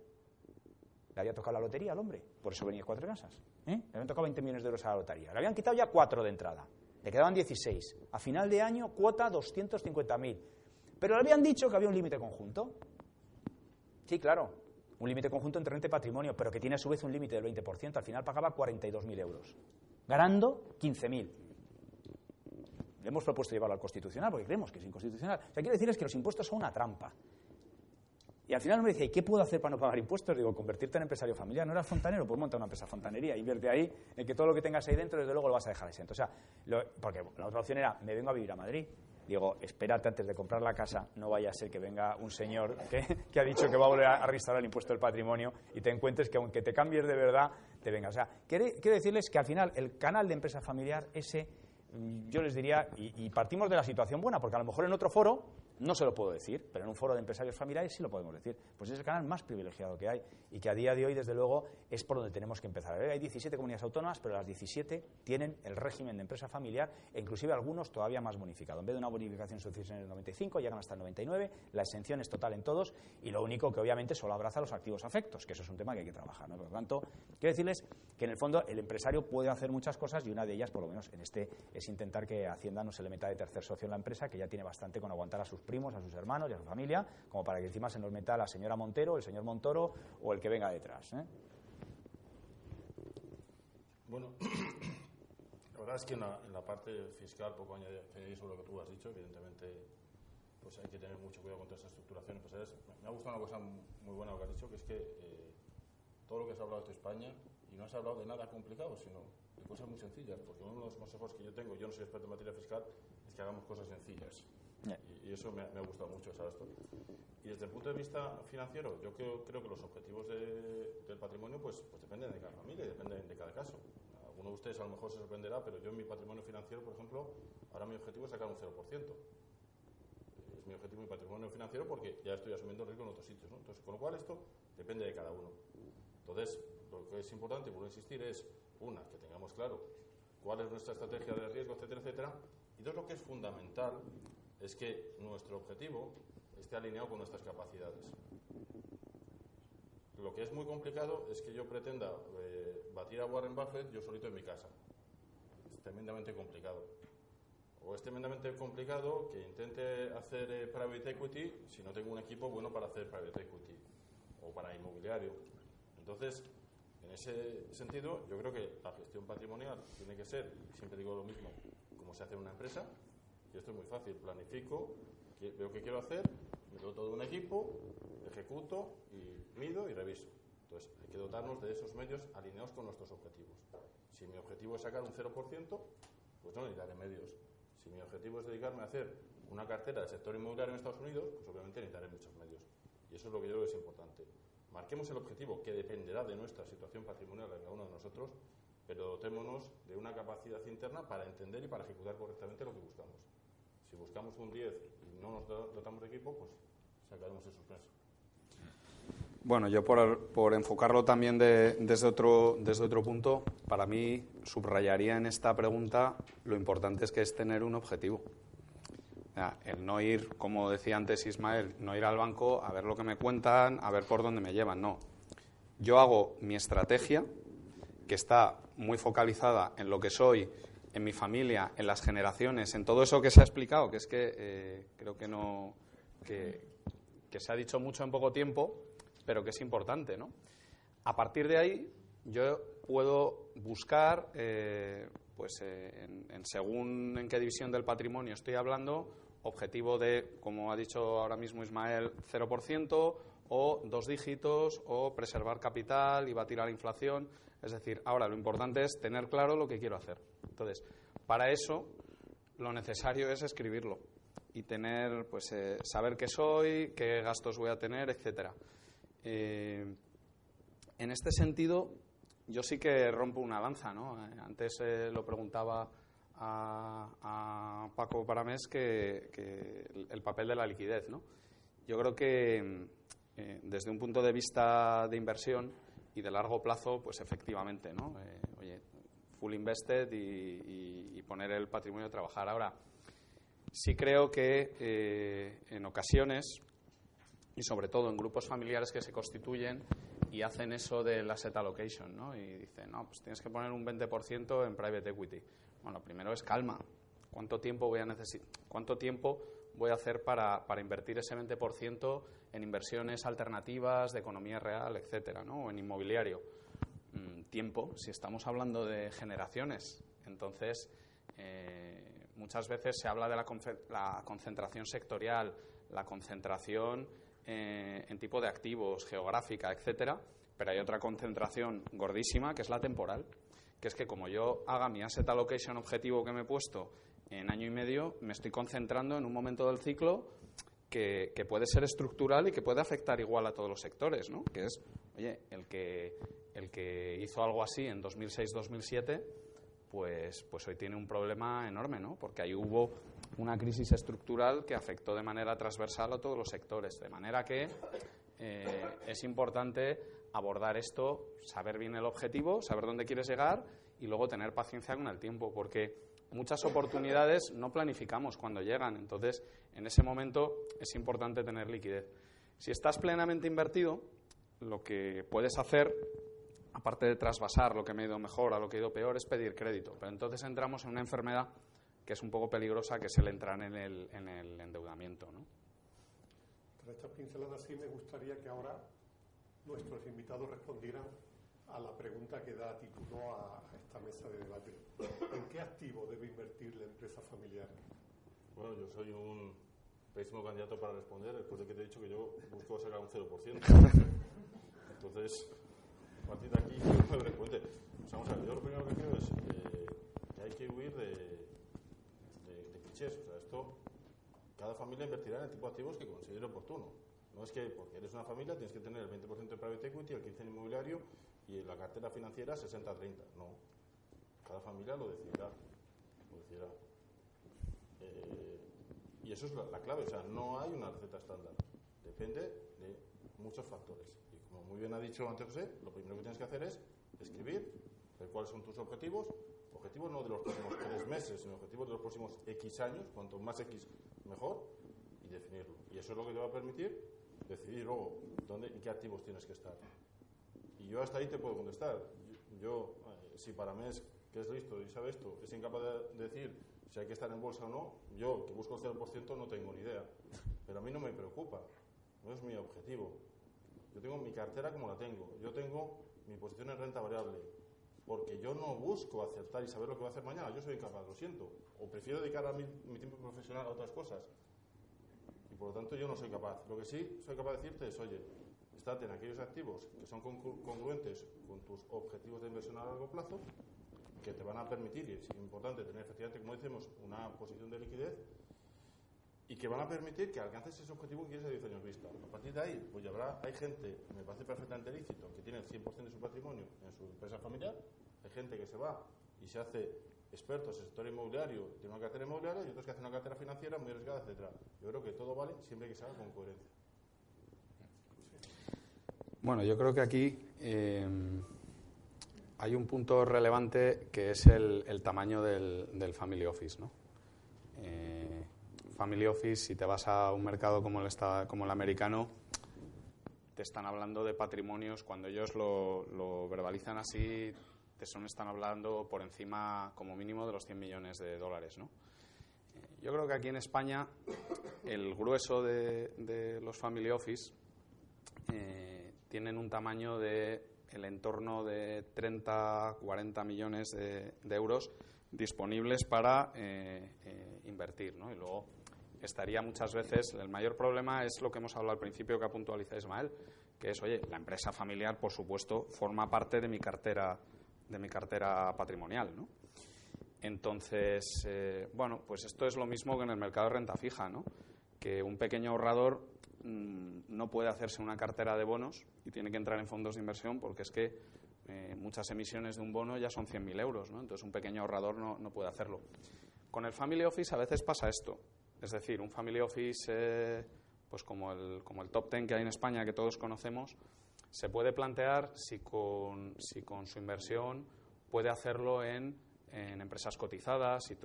Le había tocado la lotería al hombre, por eso venía cuatro casas. ¿eh? Le habían tocado 20 millones de euros a la lotería. Le habían quitado ya cuatro de entrada. Le quedaban 16. A final de año, cuota 250.000. Pero le habían dicho que había un límite conjunto. Sí, claro, un límite conjunto entre renta y patrimonio, pero que tiene a su vez un límite del 20%. Al final pagaba 42.000 euros, ganando 15.000. Le hemos propuesto llevarlo al constitucional porque creemos que es inconstitucional. O sea, quiero decir es que los impuestos son una trampa. Y al final me decía, ¿y qué puedo hacer para no pagar impuestos? Digo, convertirte en empresario familiar. No eras fontanero, pues monta una empresa fontanería. Invierte ahí en que todo lo que tengas ahí dentro, desde luego lo vas a dejar exento. O sea, porque la otra opción era, me vengo a vivir a Madrid. Digo, espérate antes de comprar la casa, no vaya a ser que venga un señor que, ha dicho que va a volver a, restaurar el impuesto del patrimonio y te encuentres que aunque te cambies de verdad, te venga. O sea, quiero decirles que al final el canal de empresa familiar, ese, yo les diría, y partimos de la situación buena, porque a lo mejor en otro foro no se lo puedo decir, pero en un foro de empresarios familiares sí lo podemos decir. Pues es el canal más privilegiado que hay y que a día de hoy, desde luego, es por donde tenemos que empezar. Hay 17 comunidades autónomas, pero las 17 tienen el régimen de empresa familiar e inclusive algunos todavía más bonificado. En vez de una bonificación suficiente en el 95, llegan hasta el 99, la exención es total en todos y lo único que obviamente solo abraza los activos afectos, que eso es un tema que hay que trabajar. Por lo tanto, quiero decirles que en el fondo el empresario puede hacer muchas cosas y una de ellas, por lo menos en este, es intentar que Hacienda no se le meta de tercer socio en la empresa, que ya tiene bastante con aguantar a sus primos, a sus hermanos y a su familia, como para que encima se nos meta la señora Montero, el señor Montoro o el que venga detrás. ¿eh? Bueno, la verdad es que en la, parte fiscal, poco añadir, sobre lo que tú has dicho, evidentemente pues hay que tener mucho cuidado con toda esa estructuración. Pues me ha gustado una cosa muy buena lo que has dicho, que es que eh, todo lo que has hablado de España, y no has hablado de nada complicado, sino de cosas muy sencillas, porque uno de los consejos que yo tengo, yo no soy experto en materia fiscal, es que hagamos cosas sencillas. Y, eso me, ha gustado mucho, ¿sabes? Y desde el punto de vista financiero, yo creo, creo que los objetivos del patrimonio pues, pues dependen de cada familia y dependen de cada caso. Alguno de ustedes a lo mejor se sorprenderá, pero yo en mi patrimonio financiero, por ejemplo, ahora mi objetivo es sacar un 0%. Es mi objetivo, mi patrimonio financiero, porque ya estoy asumiendo riesgo en otros sitios. ¿no? Entonces, con lo cual esto depende de cada uno. Entonces, lo que es importante, por insistir, es, una, que tengamos claro cuál es nuestra estrategia de riesgo, etcétera, etcétera. Y dos, lo que es fundamental es que nuestro objetivo esté alineado con nuestras capacidades. Lo que es muy complicado es que yo pretenda eh, batir a Warren Buffett yo solito en mi casa. Es tremendamente complicado. O es tremendamente complicado que intente hacer eh, private equity si no tengo un equipo bueno para hacer private equity o para inmobiliario. Entonces, en ese sentido, yo creo que la gestión patrimonial tiene que ser, siempre digo lo mismo, como se hace en una empresa, y esto es muy fácil. Planifico, veo qué quiero hacer, me doto de un equipo, ejecuto y mido y reviso. Entonces, hay que dotarnos de esos medios alineados con nuestros objetivos. Si mi objetivo es sacar un 0%, pues no necesitaré medios. Si mi objetivo es dedicarme a hacer una cartera del sector inmobiliario en Estados Unidos, pues obviamente necesitaré muchos medios. Y eso es lo que yo creo que es importante. Marquemos el objetivo que dependerá de nuestra situación patrimonial de cada uno de nosotros, pero dotémonos de una capacidad interna para entender y para ejecutar correctamente lo que buscamos. Si buscamos un 10 y no nos dotamos de equipo, pues sacaremos el suspenso. Bueno, yo por, enfocarlo también desde, otro, desde otro punto, para mí subrayaría en esta pregunta lo importante es que es tener un objetivo. el no ir, como decía antes Ismael, no ir al banco a ver lo que me cuentan, a ver por dónde me llevan, no. Yo hago mi estrategia, que está muy focalizada en lo que soy, en mi familia, en las generaciones, en todo eso que se ha explicado, que es que eh, creo que no que, se ha dicho mucho en poco tiempo, pero que es importante, ¿no? A partir de ahí, yo puedo buscar, eh, pues eh, en, según en qué división del patrimonio estoy hablando, objetivo de, como ha dicho ahora mismo Ismael, 0%, o dos dígitos, o preservar capital y batir a la inflación. Es decir, ahora lo importante es tener claro lo que quiero hacer. Entonces, para eso lo necesario es escribirlo y tener, pues, eh, saber qué soy, qué gastos voy a tener, etcétera. Eh, en este sentido, yo sí que rompo una lanza, ¿no? Eh, antes lo preguntaba a, Paco Paramés que, que el papel de la liquidez, ¿no? Yo creo que desde un punto de vista de inversión y de largo plazo, pues efectivamente, ¿no? oye, full invested y, poner el patrimonio a trabajar. Ahora, sí creo que eh, en ocasiones, y sobre todo en grupos familiares que se constituyen, y hacen eso del asset allocation, ¿no? Y dicen, no, pues tienes que poner un 20% en private equity. Bueno, primero es calma. ¿Cuánto tiempo voy a necesitar? ¿Cuánto tiempo voy a hacer para, invertir ese 20% en inversiones alternativas de economía real, etcétera, ¿no? O en inmobiliario. Mm, tiempo, si estamos hablando de generaciones. Entonces, eh, muchas veces se habla de la, la concentración sectorial, la concentración eh, en tipo de activos, geográfica, etcétera, pero hay otra concentración gordísima que es la temporal, que es que como yo haga mi asset allocation objetivo que me he puesto en año y medio, me estoy concentrando en un momento del ciclo que, puede ser estructural y que puede afectar igual a todos los sectores, ¿no? Que es, oye, el que, el que hizo algo así en 2006-2007 pues, pues hoy tiene un problema enorme, ¿no? Porque ahí hubo una crisis estructural que afectó de manera transversal a todos los sectores. De manera que eh, es importante abordar esto, saber bien el objetivo, saber dónde quieres llegar y luego tener paciencia con el tiempo, porque muchas oportunidades no planificamos cuando llegan. Entonces, en ese momento es importante tener liquidez. Si estás plenamente invertido, lo que puedes hacer aparte de trasvasar lo que me ha ido mejor a lo que ha ido peor, es pedir crédito. Pero entonces entramos en una enfermedad que es un poco peligrosa, que es el entrar en el, en el endeudamiento. ¿no? Tras estas pinceladas sí me gustaría que ahora nuestros invitados respondieran a la pregunta que da título a esta mesa de debate. ¿En qué activo debe invertir la empresa familiar? Bueno, yo soy un pésimo candidato para responder después de que te he dicho que yo busco sacar un 0%. Entonces, a partir de aquí, yo me responde. vamos a ver, yo lo primero que creo es eh, que hay que huir de, de, clichés. O sea, esto, cada familia invertirá en el tipo de activos que considere oportuno. No es que porque eres una familia tienes que tener el 20% de private equity, el 15% en inmobiliario y la cartera financiera 60-30. No. Cada familia lo decidirá. Eh, y eso es la, la, clave. O sea, no hay una receta estándar. Depende de muchos factores como muy bien ha dicho antes José, lo primero que tienes que hacer es escribir, cuáles son tus objetivos, objetivos no de los próximos tres meses, sino objetivos de los próximos X años, cuanto más X mejor, y definirlo. Y eso es lo que te va a permitir decidir luego dónde y qué activos tienes que estar. Y yo hasta ahí te puedo contestar. Yo, eh, si para mí es que es listo y sabe esto, es incapaz de decir si hay que estar en bolsa o no, yo que busco el 0% no tengo ni idea. Pero a mí no me preocupa, no es mi objetivo. Yo tengo mi cartera como la tengo. Yo tengo mi posición en renta variable. Porque yo no busco acertar y saber lo que voy a hacer mañana. Yo soy incapaz, lo siento. O prefiero dedicar mi, tiempo profesional a otras cosas. Por lo tanto yo no soy capaz. Lo que sí soy capaz de decirte es, oye, estate en aquellos activos que son congruentes con tus objetivos de inversión a largo plazo, que te van a permitir, y es importante tener efectivamente, como decimos, una posición de liquidez y que van a permitir que alcances ese objetivo que quieres a 10 años vista. A partir de ahí, pues ya habrá, hay gente, me parece perfectamente lícito, que tiene el 100% de su patrimonio en su empresa familiar, hay gente que se va y se hace expertos en el sector inmobiliario, tiene una cartera inmobiliaria y otros que hacen una cartera financiera muy arriesgada, etcétera. Yo creo que todo vale siempre que se haga con coherencia. Bueno, yo creo que aquí eh, hay un punto relevante que es el, tamaño del, del, family office, ¿no? Eh, family office, si te vas a un mercado como el, como el americano, te están hablando de patrimonios, cuando ellos lo, verbalizan así, están hablando por encima, como mínimo, de los 100 millones de dólares. ¿no? Yo creo que aquí en España el grueso de, los family office eh, tienen un tamaño de el entorno de 30, 40 millones de, euros disponibles para eh, eh, invertir. Y luego estaría muchas veces, el mayor problema es lo que hemos hablado al principio que ha puntualizado Ismael, que es, oye, la empresa familiar, por supuesto, forma parte de mi cartera, de mi cartera patrimonial, ¿no? Entonces, eh, bueno, pues esto es lo mismo que en el mercado de renta fija, ¿no? Que un pequeño ahorrador mm, no puede hacerse una cartera de bonos y tiene que entrar en fondos de inversión porque es que eh, muchas emisiones de un bono ya son 100.000 euros, ¿no? Entonces un pequeño ahorrador no, no puede hacerlo. Con el Family Office a veces pasa esto. Es decir, un family office, eh, pues como el, como el top ten que hay en España, que todos conocemos, se puede plantear si con, si con su inversión puede hacerlo en, empresas cotizadas y,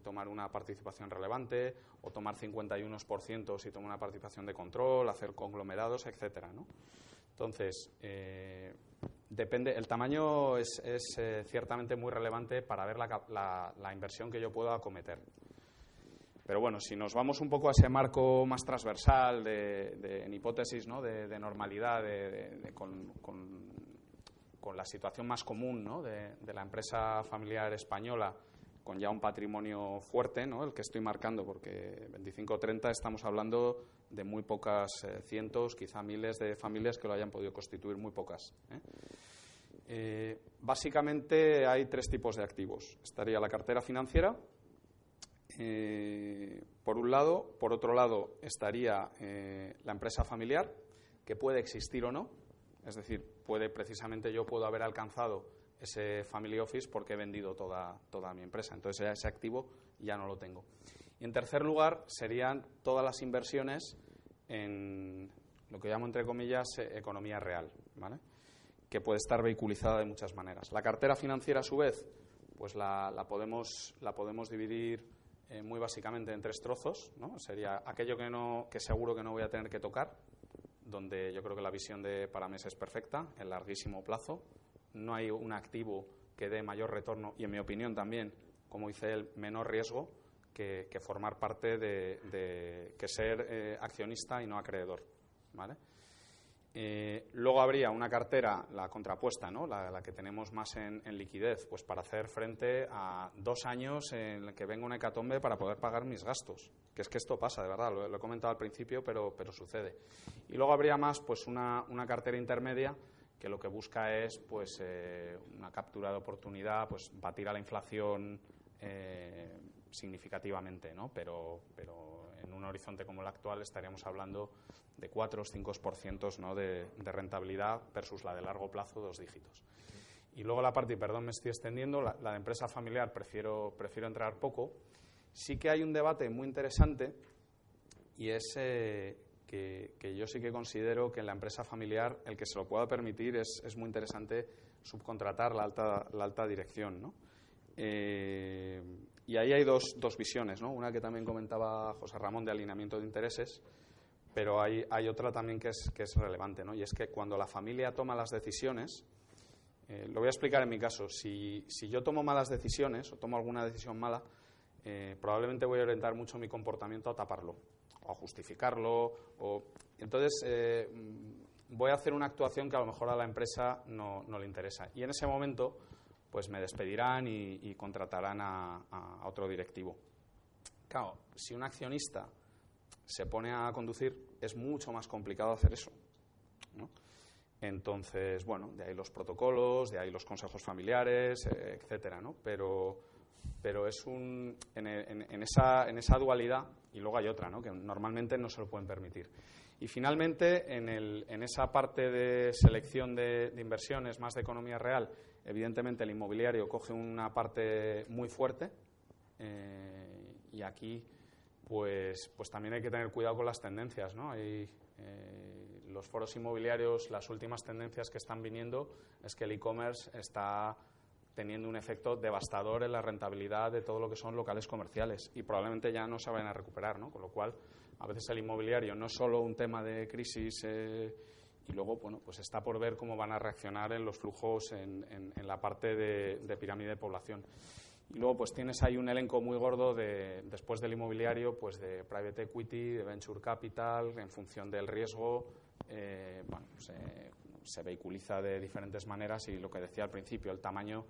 tomar una participación relevante, o tomar 51% si toma una participación de control, hacer conglomerados, etcétera, ¿no? Entonces, eh, depende, el tamaño es, eh, ciertamente muy relevante para ver la, inversión que yo pueda acometer. Pero bueno, si nos vamos un poco a ese marco más transversal de, en hipótesis ¿no? de, normalidad, con, con, la situación más común ¿no? de, la empresa familiar española, con ya un patrimonio fuerte, ¿no? el que estoy marcando, porque 25 o 30 estamos hablando de muy pocas eh, cientos, quizá miles de familias que lo hayan podido constituir, muy pocas. ¿eh? Eh, básicamente hay tres tipos de activos. Estaría la cartera financiera, por un lado, por otro lado estaría la empresa familiar, que puede existir o no, es decir, puede precisamente yo puedo haber alcanzado ese family office porque he vendido toda, toda mi empresa. Entonces ese activo ya no lo tengo. Y en tercer lugar serían todas las inversiones en lo que llamo entre comillas eh, economía real, ¿vale? que puede estar vehiculizada de muchas maneras. La cartera financiera, a su vez, pues la, la podemos, la podemos dividir eh, muy básicamente en tres trozos. ¿no? Sería aquello que, no, que seguro que no voy a tener que tocar, donde yo creo que la visión de Parames es perfecta, en larguísimo plazo, no hay un activo que dé mayor retorno y, en mi opinión, también, como dice él, menor riesgo que, formar parte de, que ser eh, accionista y no acreedor. ¿vale? Eh, luego habría una cartera, la contrapuesta, ¿no? la, que tenemos más en, liquidez, pues para hacer frente a dos años en el que venga una hecatombe para poder pagar mis gastos. Que es que esto pasa, de verdad, lo, he comentado al principio, pero, pero sucede. Y luego habría más pues una, una cartera intermedia que lo que busca es pues eh, una captura de oportunidad, pues batir a la inflación eh, significativamente, ¿no? Pero, pero en un horizonte como el actual estaríamos hablando de 4 o 5% ¿no? de, rentabilidad versus la de largo plazo, dos dígitos. Y luego la parte, y perdón, me estoy extendiendo, la, de empresa familiar prefiero, prefiero entrar poco. Sí que hay un debate muy interesante y es eh, que, yo sí que considero que en la empresa familiar el que se lo pueda permitir es, es muy interesante subcontratar la alta, la alta dirección. ¿no? Eh, y ahí hay dos, dos visiones, ¿no? una que también comentaba José Ramón de alineamiento de intereses, pero hay, hay otra también que es, que es relevante, ¿no? y es que cuando la familia toma las decisiones, eh, lo voy a explicar en mi caso, si, si, yo tomo malas decisiones o tomo alguna decisión mala, eh, probablemente voy a orientar mucho mi comportamiento a taparlo o a justificarlo. O... Entonces, eh, voy a hacer una actuación que a lo mejor a la empresa no, no le interesa. Y en ese momento, pues me despedirán y, contratarán a, otro directivo. Claro, si un accionista se pone a conducir, es mucho más complicado hacer eso. Entonces, bueno, de ahí los protocolos, de ahí los consejos familiares, eh, etcétera, ¿no? Pero pero es un, en, esa, en, esa, dualidad, y luego hay otra, ¿no? que normalmente no se lo pueden permitir. Y finalmente, en, en esa parte de selección de, inversiones, más de economía real, evidentemente el inmobiliario coge una parte muy fuerte, eh, y aquí pues, pues también hay que tener cuidado con las tendencias. ¿no? Hay, eh, los foros inmobiliarios, las últimas tendencias que están viniendo es que el e-commerce está teniendo un efecto devastador en la rentabilidad de todo lo que son locales comerciales y probablemente ya no se vayan a recuperar, ¿no? Con lo cual, a veces el inmobiliario no es solo un tema de crisis eh, y luego, bueno, pues está por ver cómo van a reaccionar en los flujos en, en, la parte de, pirámide de población. Y luego, pues tienes ahí un elenco muy gordo de, después del inmobiliario, pues de private equity, de venture capital, en función del riesgo, eh, bueno, pues, eh, se vehiculiza de diferentes maneras y lo que decía al principio, el tamaño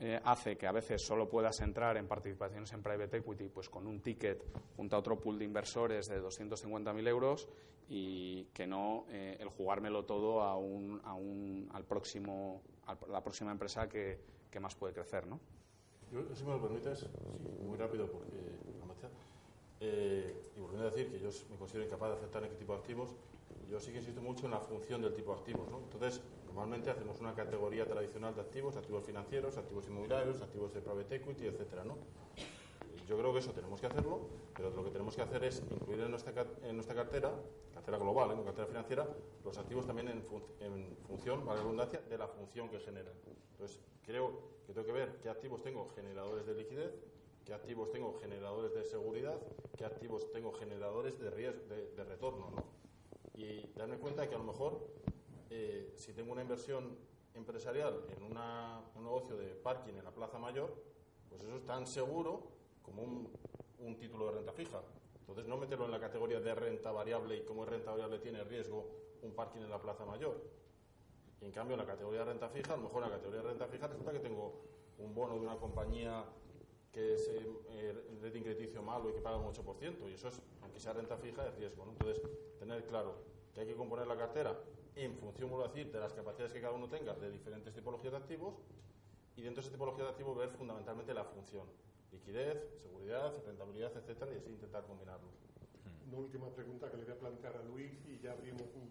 eh, hace que a veces solo puedas entrar en participaciones en private equity pues con un ticket junto a otro pool de inversores de 250.000 euros y que no eh, el jugármelo todo a un, a un, al próximo, a la próxima empresa que, que más puede crecer. ¿no? Si me lo permites, muy rápido, porque eh, y volviendo a decir que yo me considero incapaz de aceptar este tipo de activos, yo sí que insisto mucho en la función del tipo de activos. ¿no? Entonces, normalmente hacemos una categoría tradicional de activos, activos financieros, activos inmobiliarios, activos de private equity, etcétera, ¿no? Yo creo que eso tenemos que hacerlo, pero lo que tenemos que hacer es incluir en nuestra, en nuestra cartera, cartera global, en ¿eh? cartera financiera, los activos también en, en función, vale redundancia, de la función que generan. Entonces, creo que tengo que ver qué activos tengo generadores de liquidez, qué activos tengo generadores de seguridad, qué activos tengo generadores de, riesgo, de, retorno, ¿no? Y darme cuenta que a lo mejor eh, si tengo una inversión empresarial en una, un negocio de parking en la Plaza Mayor, pues eso es tan seguro como un, un título de renta fija. Entonces, no meterlo en la categoría de renta variable y como es renta variable tiene riesgo un parking en la Plaza Mayor. Y en cambio, en la categoría de renta fija, a lo mejor en la categoría de renta fija resulta que tengo un bono de una compañía que es eh, rating crediticio malo y que paga un 8%. Y eso es, aunque sea renta fija, es riesgo. ¿no? Entonces, tener claro que hay que componer la cartera en función, vuelvo a decir, de las capacidades que cada uno tenga de diferentes tipologías de activos y dentro de esa tipología de activos ver fundamentalmente la función. Liquidez, seguridad, rentabilidad, etcétera, y así intentar combinarlos. Una última pregunta que le voy a plantear a Luis y ya abrimos un,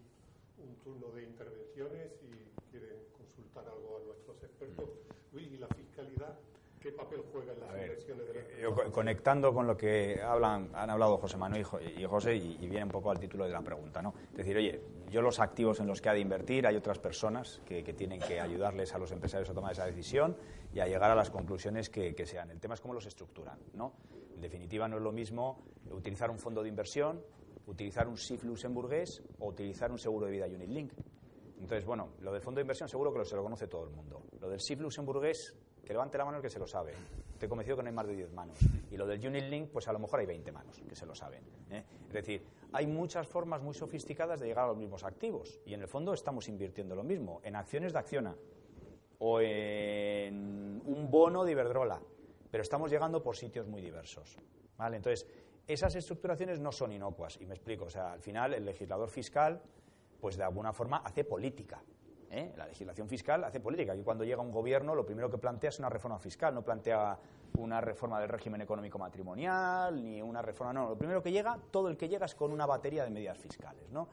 un turno de intervenciones y quieren consultar algo a nuestros expertos. Luis, ¿y la fiscalidad qué papel juega en las ver, inversiones de la yo co- conectando con lo que hablan, han hablado José Manuel y José, y, y viene un poco al título de la pregunta, ¿no? Es decir, oye, yo los activos en los que ha de invertir, hay otras personas que, que tienen que ayudarles a los empresarios a tomar esa decisión y a llegar a las conclusiones que, que sean. El tema es cómo los estructuran, ¿no? En definitiva, no es lo mismo utilizar un fondo de inversión, utilizar un SIF luxemburgués o utilizar un seguro de vida Unit Link. Entonces, bueno, lo del fondo de inversión seguro que lo, se lo conoce todo el mundo. Lo del SIF luxemburgués, que levante la mano el que se lo sabe. Estoy convencido que no hay más de 10 manos. Y lo del Unit Link, pues a lo mejor hay 20 manos que se lo saben. ¿eh? Es decir, hay muchas formas muy sofisticadas de llegar a los mismos activos. Y en el fondo estamos invirtiendo lo mismo, en acciones de Acciona o en un bono de Iberdrola. Pero estamos llegando por sitios muy diversos. ¿vale? Entonces, esas estructuraciones no son inocuas. Y me explico. O sea, al final, el legislador fiscal pues de alguna forma hace política. ¿Eh? La legislación fiscal hace política. Y cuando llega un gobierno, lo primero que plantea es una reforma fiscal, no plantea una reforma del régimen económico matrimonial, ni una reforma. No, lo primero que llega, todo el que llega es con una batería de medidas fiscales. ¿no?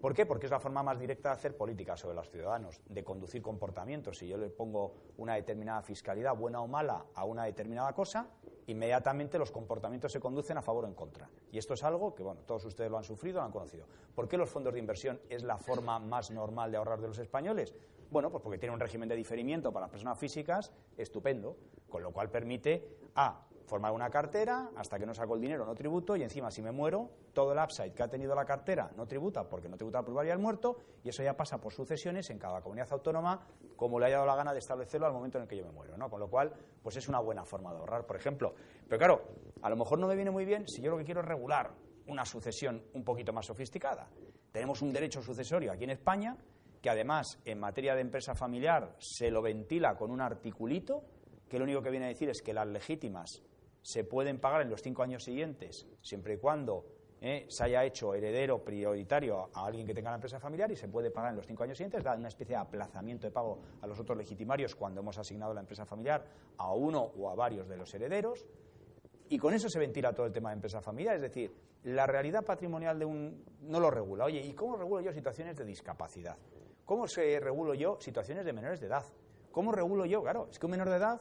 ¿Por qué? Porque es la forma más directa de hacer política sobre los ciudadanos, de conducir comportamientos. Si yo le pongo una determinada fiscalidad, buena o mala, a una determinada cosa, inmediatamente los comportamientos se conducen a favor o en contra. Y esto es algo que, bueno, todos ustedes lo han sufrido, lo han conocido. ¿Por qué los fondos de inversión es la forma más normal de ahorrar de los españoles? Bueno, pues porque tiene un régimen de diferimiento para las personas físicas estupendo, con lo cual permite a formar una cartera hasta que no saco el dinero, no tributo, y encima si me muero, todo el upside que ha tenido la cartera no tributa porque no tributa la pluralidad del muerto, y eso ya pasa por sucesiones en cada comunidad autónoma, como le haya dado la gana de establecerlo al momento en el que yo me muero, ¿no? Con lo cual, pues es una buena forma de ahorrar, por ejemplo. Pero claro, a lo mejor no me viene muy bien si yo lo que quiero es regular una sucesión un poquito más sofisticada. Tenemos un derecho sucesorio aquí en España, que además en materia de empresa familiar se lo ventila con un articulito, que lo único que viene a decir es que las legítimas se pueden pagar en los cinco años siguientes, siempre y cuando eh, se haya hecho heredero prioritario a alguien que tenga la empresa familiar y se puede pagar en los cinco años siguientes, da una especie de aplazamiento de pago a los otros legitimarios cuando hemos asignado la empresa familiar a uno o a varios de los herederos. Y con eso se ventila todo el tema de empresa familiar, es decir, la realidad patrimonial de un no lo regula. Oye, ¿y cómo regulo yo situaciones de discapacidad? ¿Cómo se regulo yo situaciones de menores de edad? ¿Cómo regulo yo? Claro, es que un menor de edad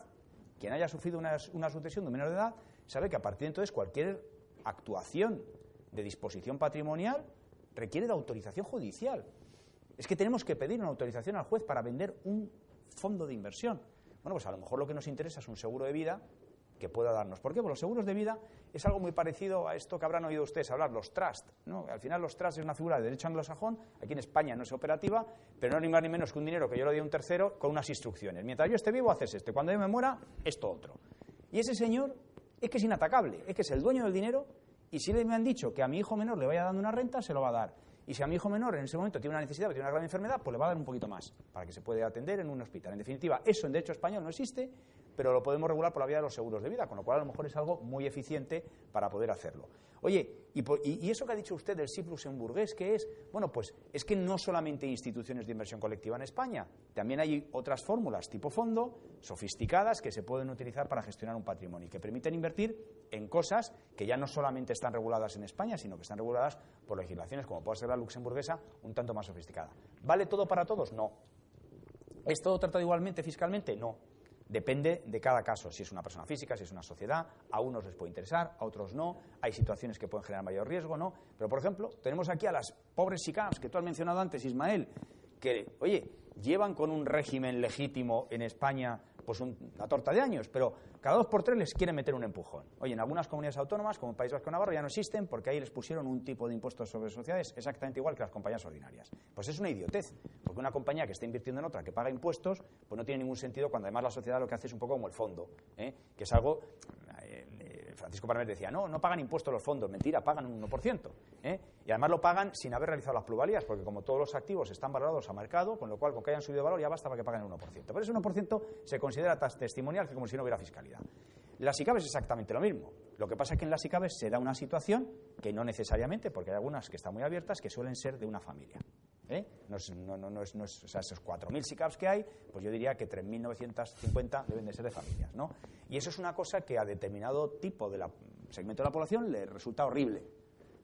quien haya sufrido una, sucesión de menor de edad sabe que a partir de entonces cualquier actuación de disposición patrimonial requiere de autorización judicial. Es que tenemos que pedir una autorización al juez para vender un fondo de inversión. Bueno, pues a lo mejor lo que nos interesa es un seguro de vida que pueda darnos. ¿Por qué? Porque los seguros de vida es algo muy parecido a esto que habrán oído ustedes hablar, los trust. ¿no? Al final los trust es una figura de derecho anglosajón, aquí en España no es operativa, pero no es ni más ni menos que un dinero que yo le doy a un tercero con unas instrucciones. Mientras yo esté vivo haces esto, cuando yo me muera, esto otro. Y ese señor es que es inatacable, es que es el dueño del dinero y si le me han dicho que a mi hijo menor le vaya dando una renta, se lo va a dar. Y si a mi hijo menor en ese momento tiene una necesidad, tiene una gran enfermedad, pues le va a dar un poquito más para que se pueda atender en un hospital. En definitiva, eso en derecho español no existe, pero lo podemos regular por la vía de los seguros de vida, con lo cual a lo mejor es algo muy eficiente para poder hacerlo. Oye, y, por, y, eso que ha dicho usted del SIP luxemburgués, ¿qué es? Bueno, pues es que no solamente hay instituciones de inversión colectiva en España, también hay otras fórmulas tipo fondo, sofisticadas, que se pueden utilizar para gestionar un patrimonio y que permiten invertir en cosas que ya no solamente están reguladas en España, sino que están reguladas por legislaciones como puede ser la luxemburguesa, un tanto más sofisticada. ¿Vale todo para todos? No. ¿Es todo tratado igualmente fiscalmente? No. Depende de cada caso, si es una persona física, si es una sociedad, a unos les puede interesar, a otros no, hay situaciones que pueden generar mayor riesgo, ¿no? Pero, por ejemplo, tenemos aquí a las pobres SICAPs que tú has mencionado antes, Ismael, que, oye, llevan con un régimen legítimo en España pues una torta de años, pero cada dos por tres les quieren meter un empujón. Oye, en algunas comunidades autónomas, como País Vasco Navarro, ya no existen porque ahí les pusieron un tipo de impuestos sobre sociedades exactamente igual que las compañías ordinarias. Pues es una idiotez, porque una compañía que está invirtiendo en otra que paga impuestos, pues no tiene ningún sentido cuando además la sociedad lo que hace es un poco como el fondo, ¿eh? que es algo. Francisco Parmer decía, no, no pagan impuestos los fondos, mentira, pagan un 1%. ¿eh? Y además lo pagan sin haber realizado las plusvalías, porque como todos los activos están valorados a mercado, con lo cual, con que hayan subido de valor, ya basta para que paguen el 1%. Pero ese 1% se considera testimonial que como si no hubiera fiscalidad. Las ICABES es exactamente lo mismo. Lo que pasa es que en las ICABES se da una situación que no necesariamente, porque hay algunas que están muy abiertas, que suelen ser de una familia. ¿Eh? No, es, no, no, es, no es, o sea, esos 4.000 SICAPs que hay, pues yo diría que 3.950 deben de ser de familias. ¿no? Y eso es una cosa que a determinado tipo de la, segmento de la población le resulta horrible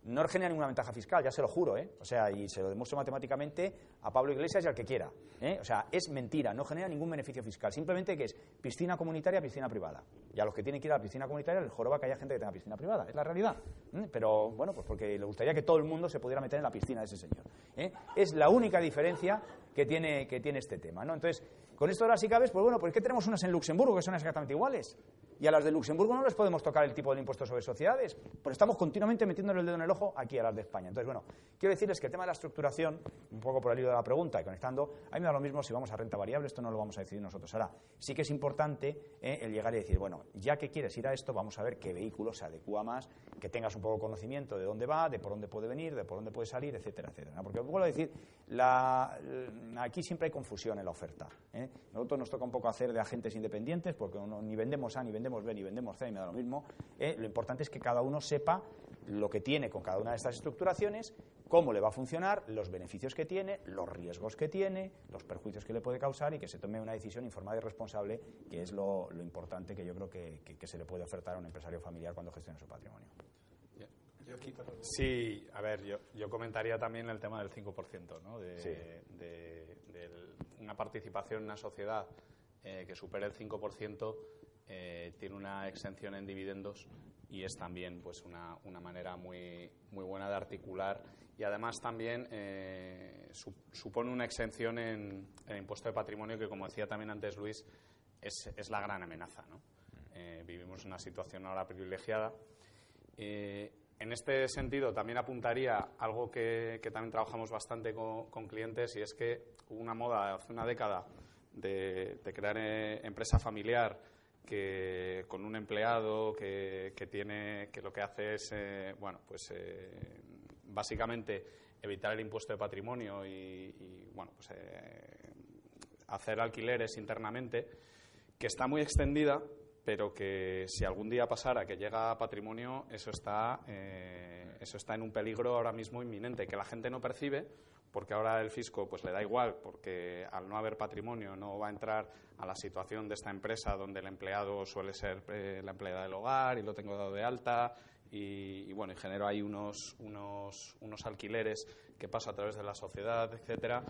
no genera ninguna ventaja fiscal, ya se lo juro, ¿eh? O sea, y se lo demuestro matemáticamente a Pablo Iglesias y al que quiera. ¿eh? O sea, es mentira, no genera ningún beneficio fiscal. Simplemente que es piscina comunitaria, piscina privada. Y a los que tienen que ir a la piscina comunitaria les joroba que haya gente que tenga piscina privada. Es la realidad. ¿eh? Pero, bueno, pues porque le gustaría que todo el mundo se pudiera meter en la piscina de ese señor. ¿eh? Es la única diferencia que tiene, que tiene este tema, ¿no? Entonces, con esto de las ICABES, pues bueno, ¿por qué tenemos unas en Luxemburgo que son exactamente iguales? Y a las de Luxemburgo no les podemos tocar el tipo del impuesto sobre sociedades, pues estamos continuamente metiendo el dedo en el ojo aquí a las de España. Entonces, bueno, quiero decirles que el tema de la estructuración, un poco por el hilo de la pregunta y conectando, a mí me da lo mismo si vamos a renta variable, esto no lo vamos a decidir nosotros ahora. Sí que es importante eh, el llegar y decir, bueno, ya que quieres ir a esto, vamos a ver qué vehículo se adecua más, que tengas un poco de conocimiento de dónde va, de por dónde puede venir, de por dónde puede salir, etcétera, etcétera. Porque vuelvo a decir, aquí siempre hay confusión en la oferta. ¿eh? Nosotros nos toca un poco hacer de agentes independientes, porque ni vendemos A, ni vendemos B, ni vendemos C, y me da lo mismo. ¿eh? Lo importante es que cada uno sepa lo que tiene con cada una de estas estructuraciones, cómo le va a funcionar, los beneficios que tiene, los riesgos que tiene, los perjuicios que le puede causar y que se tome una decisión informada y responsable, que es lo, importante que yo creo que, se le puede ofertar a un empresario familiar cuando gestiona su patrimonio. Sí, a ver, yo, yo comentaría también el tema del 5%, ¿no? de, una participación en una sociedad eh, que supere el 5% eh, tiene una exención en dividendos y es también pues una, una manera muy, muy buena de articular. Y además también eh, supone una exención en, el impuesto de patrimonio que como decía también antes Luis es, es la gran amenaza ¿no? Eh, vivimos una situación ahora privilegiada en este sentido también apuntaría algo que, también trabajamos bastante con, clientes y es que hubo una moda hace una década de, crear empresa familiar que con un empleado que, tiene que lo que hace es eh, bueno pues eh, básicamente evitar el impuesto de patrimonio y, bueno pues eh, hacer alquileres internamente que está muy extendida pero que si algún día pasara que llega a patrimonio, eso está, eso está en un peligro ahora mismo inminente, que la gente no percibe, porque ahora el fisco pues le da igual, porque al no haber patrimonio no va a entrar a la situación de esta empresa donde el empleado suele ser eh, la empleada del hogar y lo tengo dado de alta y, bueno, y genero ahí unos, unos, unos alquileres que paso a través de la sociedad, etcétera,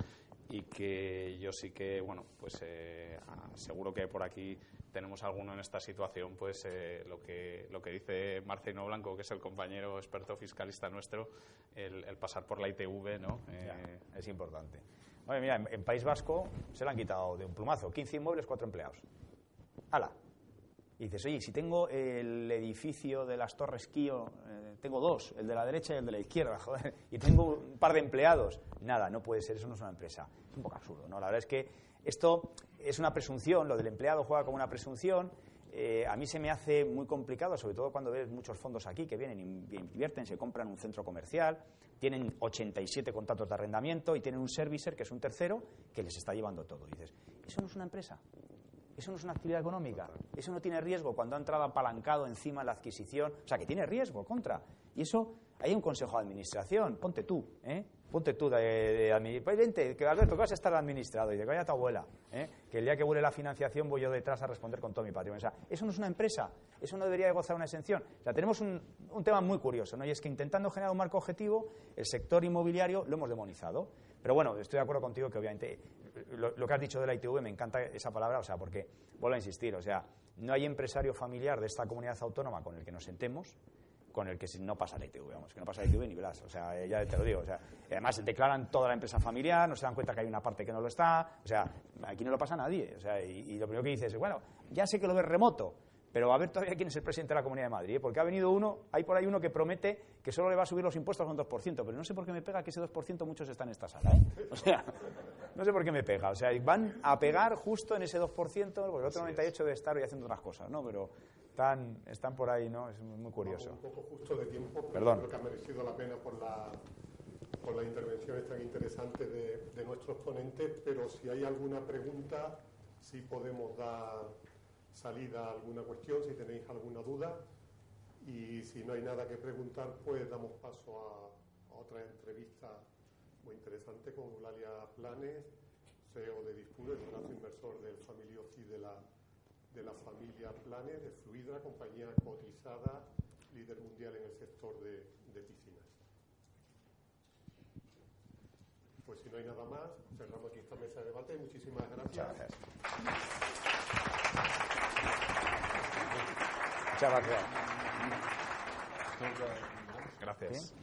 y que yo sí que, bueno, pues eh, seguro que por aquí tenemos alguno en esta situación, pues eh, lo, que, lo que dice Marcelino Blanco, que es el compañero experto fiscalista nuestro, el, pasar por la ITV, ¿no? Eh, es importante. Bueno, mira, en, País Vasco se le han quitado de un plumazo 15 inmuebles, 4 empleados. ¡Hala! Y dices, oye, si tengo el edificio de las Torres Quío, eh, tengo dos, el de la derecha y el de la izquierda, joder, y tengo un par de empleados. Nada, no puede ser, eso no es una empresa. Es un poco absurdo, ¿no? La verdad es que esto es una presunción, lo del empleado juega como una presunción. Eh, a mí se me hace muy complicado, sobre todo cuando ves muchos fondos aquí que vienen, invierten, se compran un centro comercial, tienen 87 contratos de arrendamiento y tienen un servicer, que es un tercero, que les está llevando todo. Y dices, ¿eso no es una empresa? Eso no es una actividad económica. Eso no tiene riesgo cuando ha entrado apalancado encima la adquisición. O sea, que tiene riesgo, contra. Y eso, hay un consejo de administración. Ponte tú, ¿eh? Ponte tú de, de, pues vente, que Alberto, que vas a estar administrado. Y de que vaya tu abuela. ¿eh? Que el día que vuele la financiación voy yo detrás a responder con todo mi patrimonio. O sea, eso no es una empresa. Eso no debería de gozar una exención. O sea, tenemos un, un tema muy curioso, ¿no? Y es que intentando generar un marco objetivo, el sector inmobiliario lo hemos demonizado. Pero bueno, estoy de acuerdo contigo que obviamente lo, lo, que has dicho de la ITV me encanta esa palabra, o sea, porque vuelvo a insistir, o sea, no hay empresario familiar de esta comunidad autónoma con el que nos sentemos con el que no pasa la ITV, vamos, que no pasa la ITV ni verás, o sea, ya te lo digo, o sea, además declaran toda la empresa familiar, no se dan cuenta que hay una parte que no lo está, o sea, aquí no lo pasa a nadie. O sea, y, y lo primero que dices es, bueno, ya sé que lo ves remoto, pero a ver todavía quién es el presidente de la Comunidad de Madrid, ¿eh? porque ha venido uno, hay por ahí uno que promete que solo le va a subir los impuestos a un 2%, pero no sé por qué me pega que ese 2% muchos están en esta sala, ¿eh? O sea, no sé por qué me pega. O sea, van a pegar justo en ese 2%, porque el otro 98% debe estar hoy haciendo otras cosas, ¿no? Pero están, están por ahí, ¿no? Es muy curioso. Un poco justo de tiempo, pero Perdón. creo que ha merecido la pena por la por las intervenciones tan interesantes de, de nuestros ponentes, pero si hay alguna pregunta, si podemos dar salida a alguna cuestión, si tenéis alguna duda, y si no hay nada que preguntar, pues damos paso a, a otra entrevista muy interesante con Eulalia Planes, CEO de Dispuro, el brazo inversor del Family Office de la, de la familia Planes, de Fluidra, compañía cotizada, líder mundial en el sector de, de piscinas. Pues si no hay nada más, cerramos aquí esta mesa de debate. Muchísimas gracias. Muchas gracias. Muchas gracias. Gracias.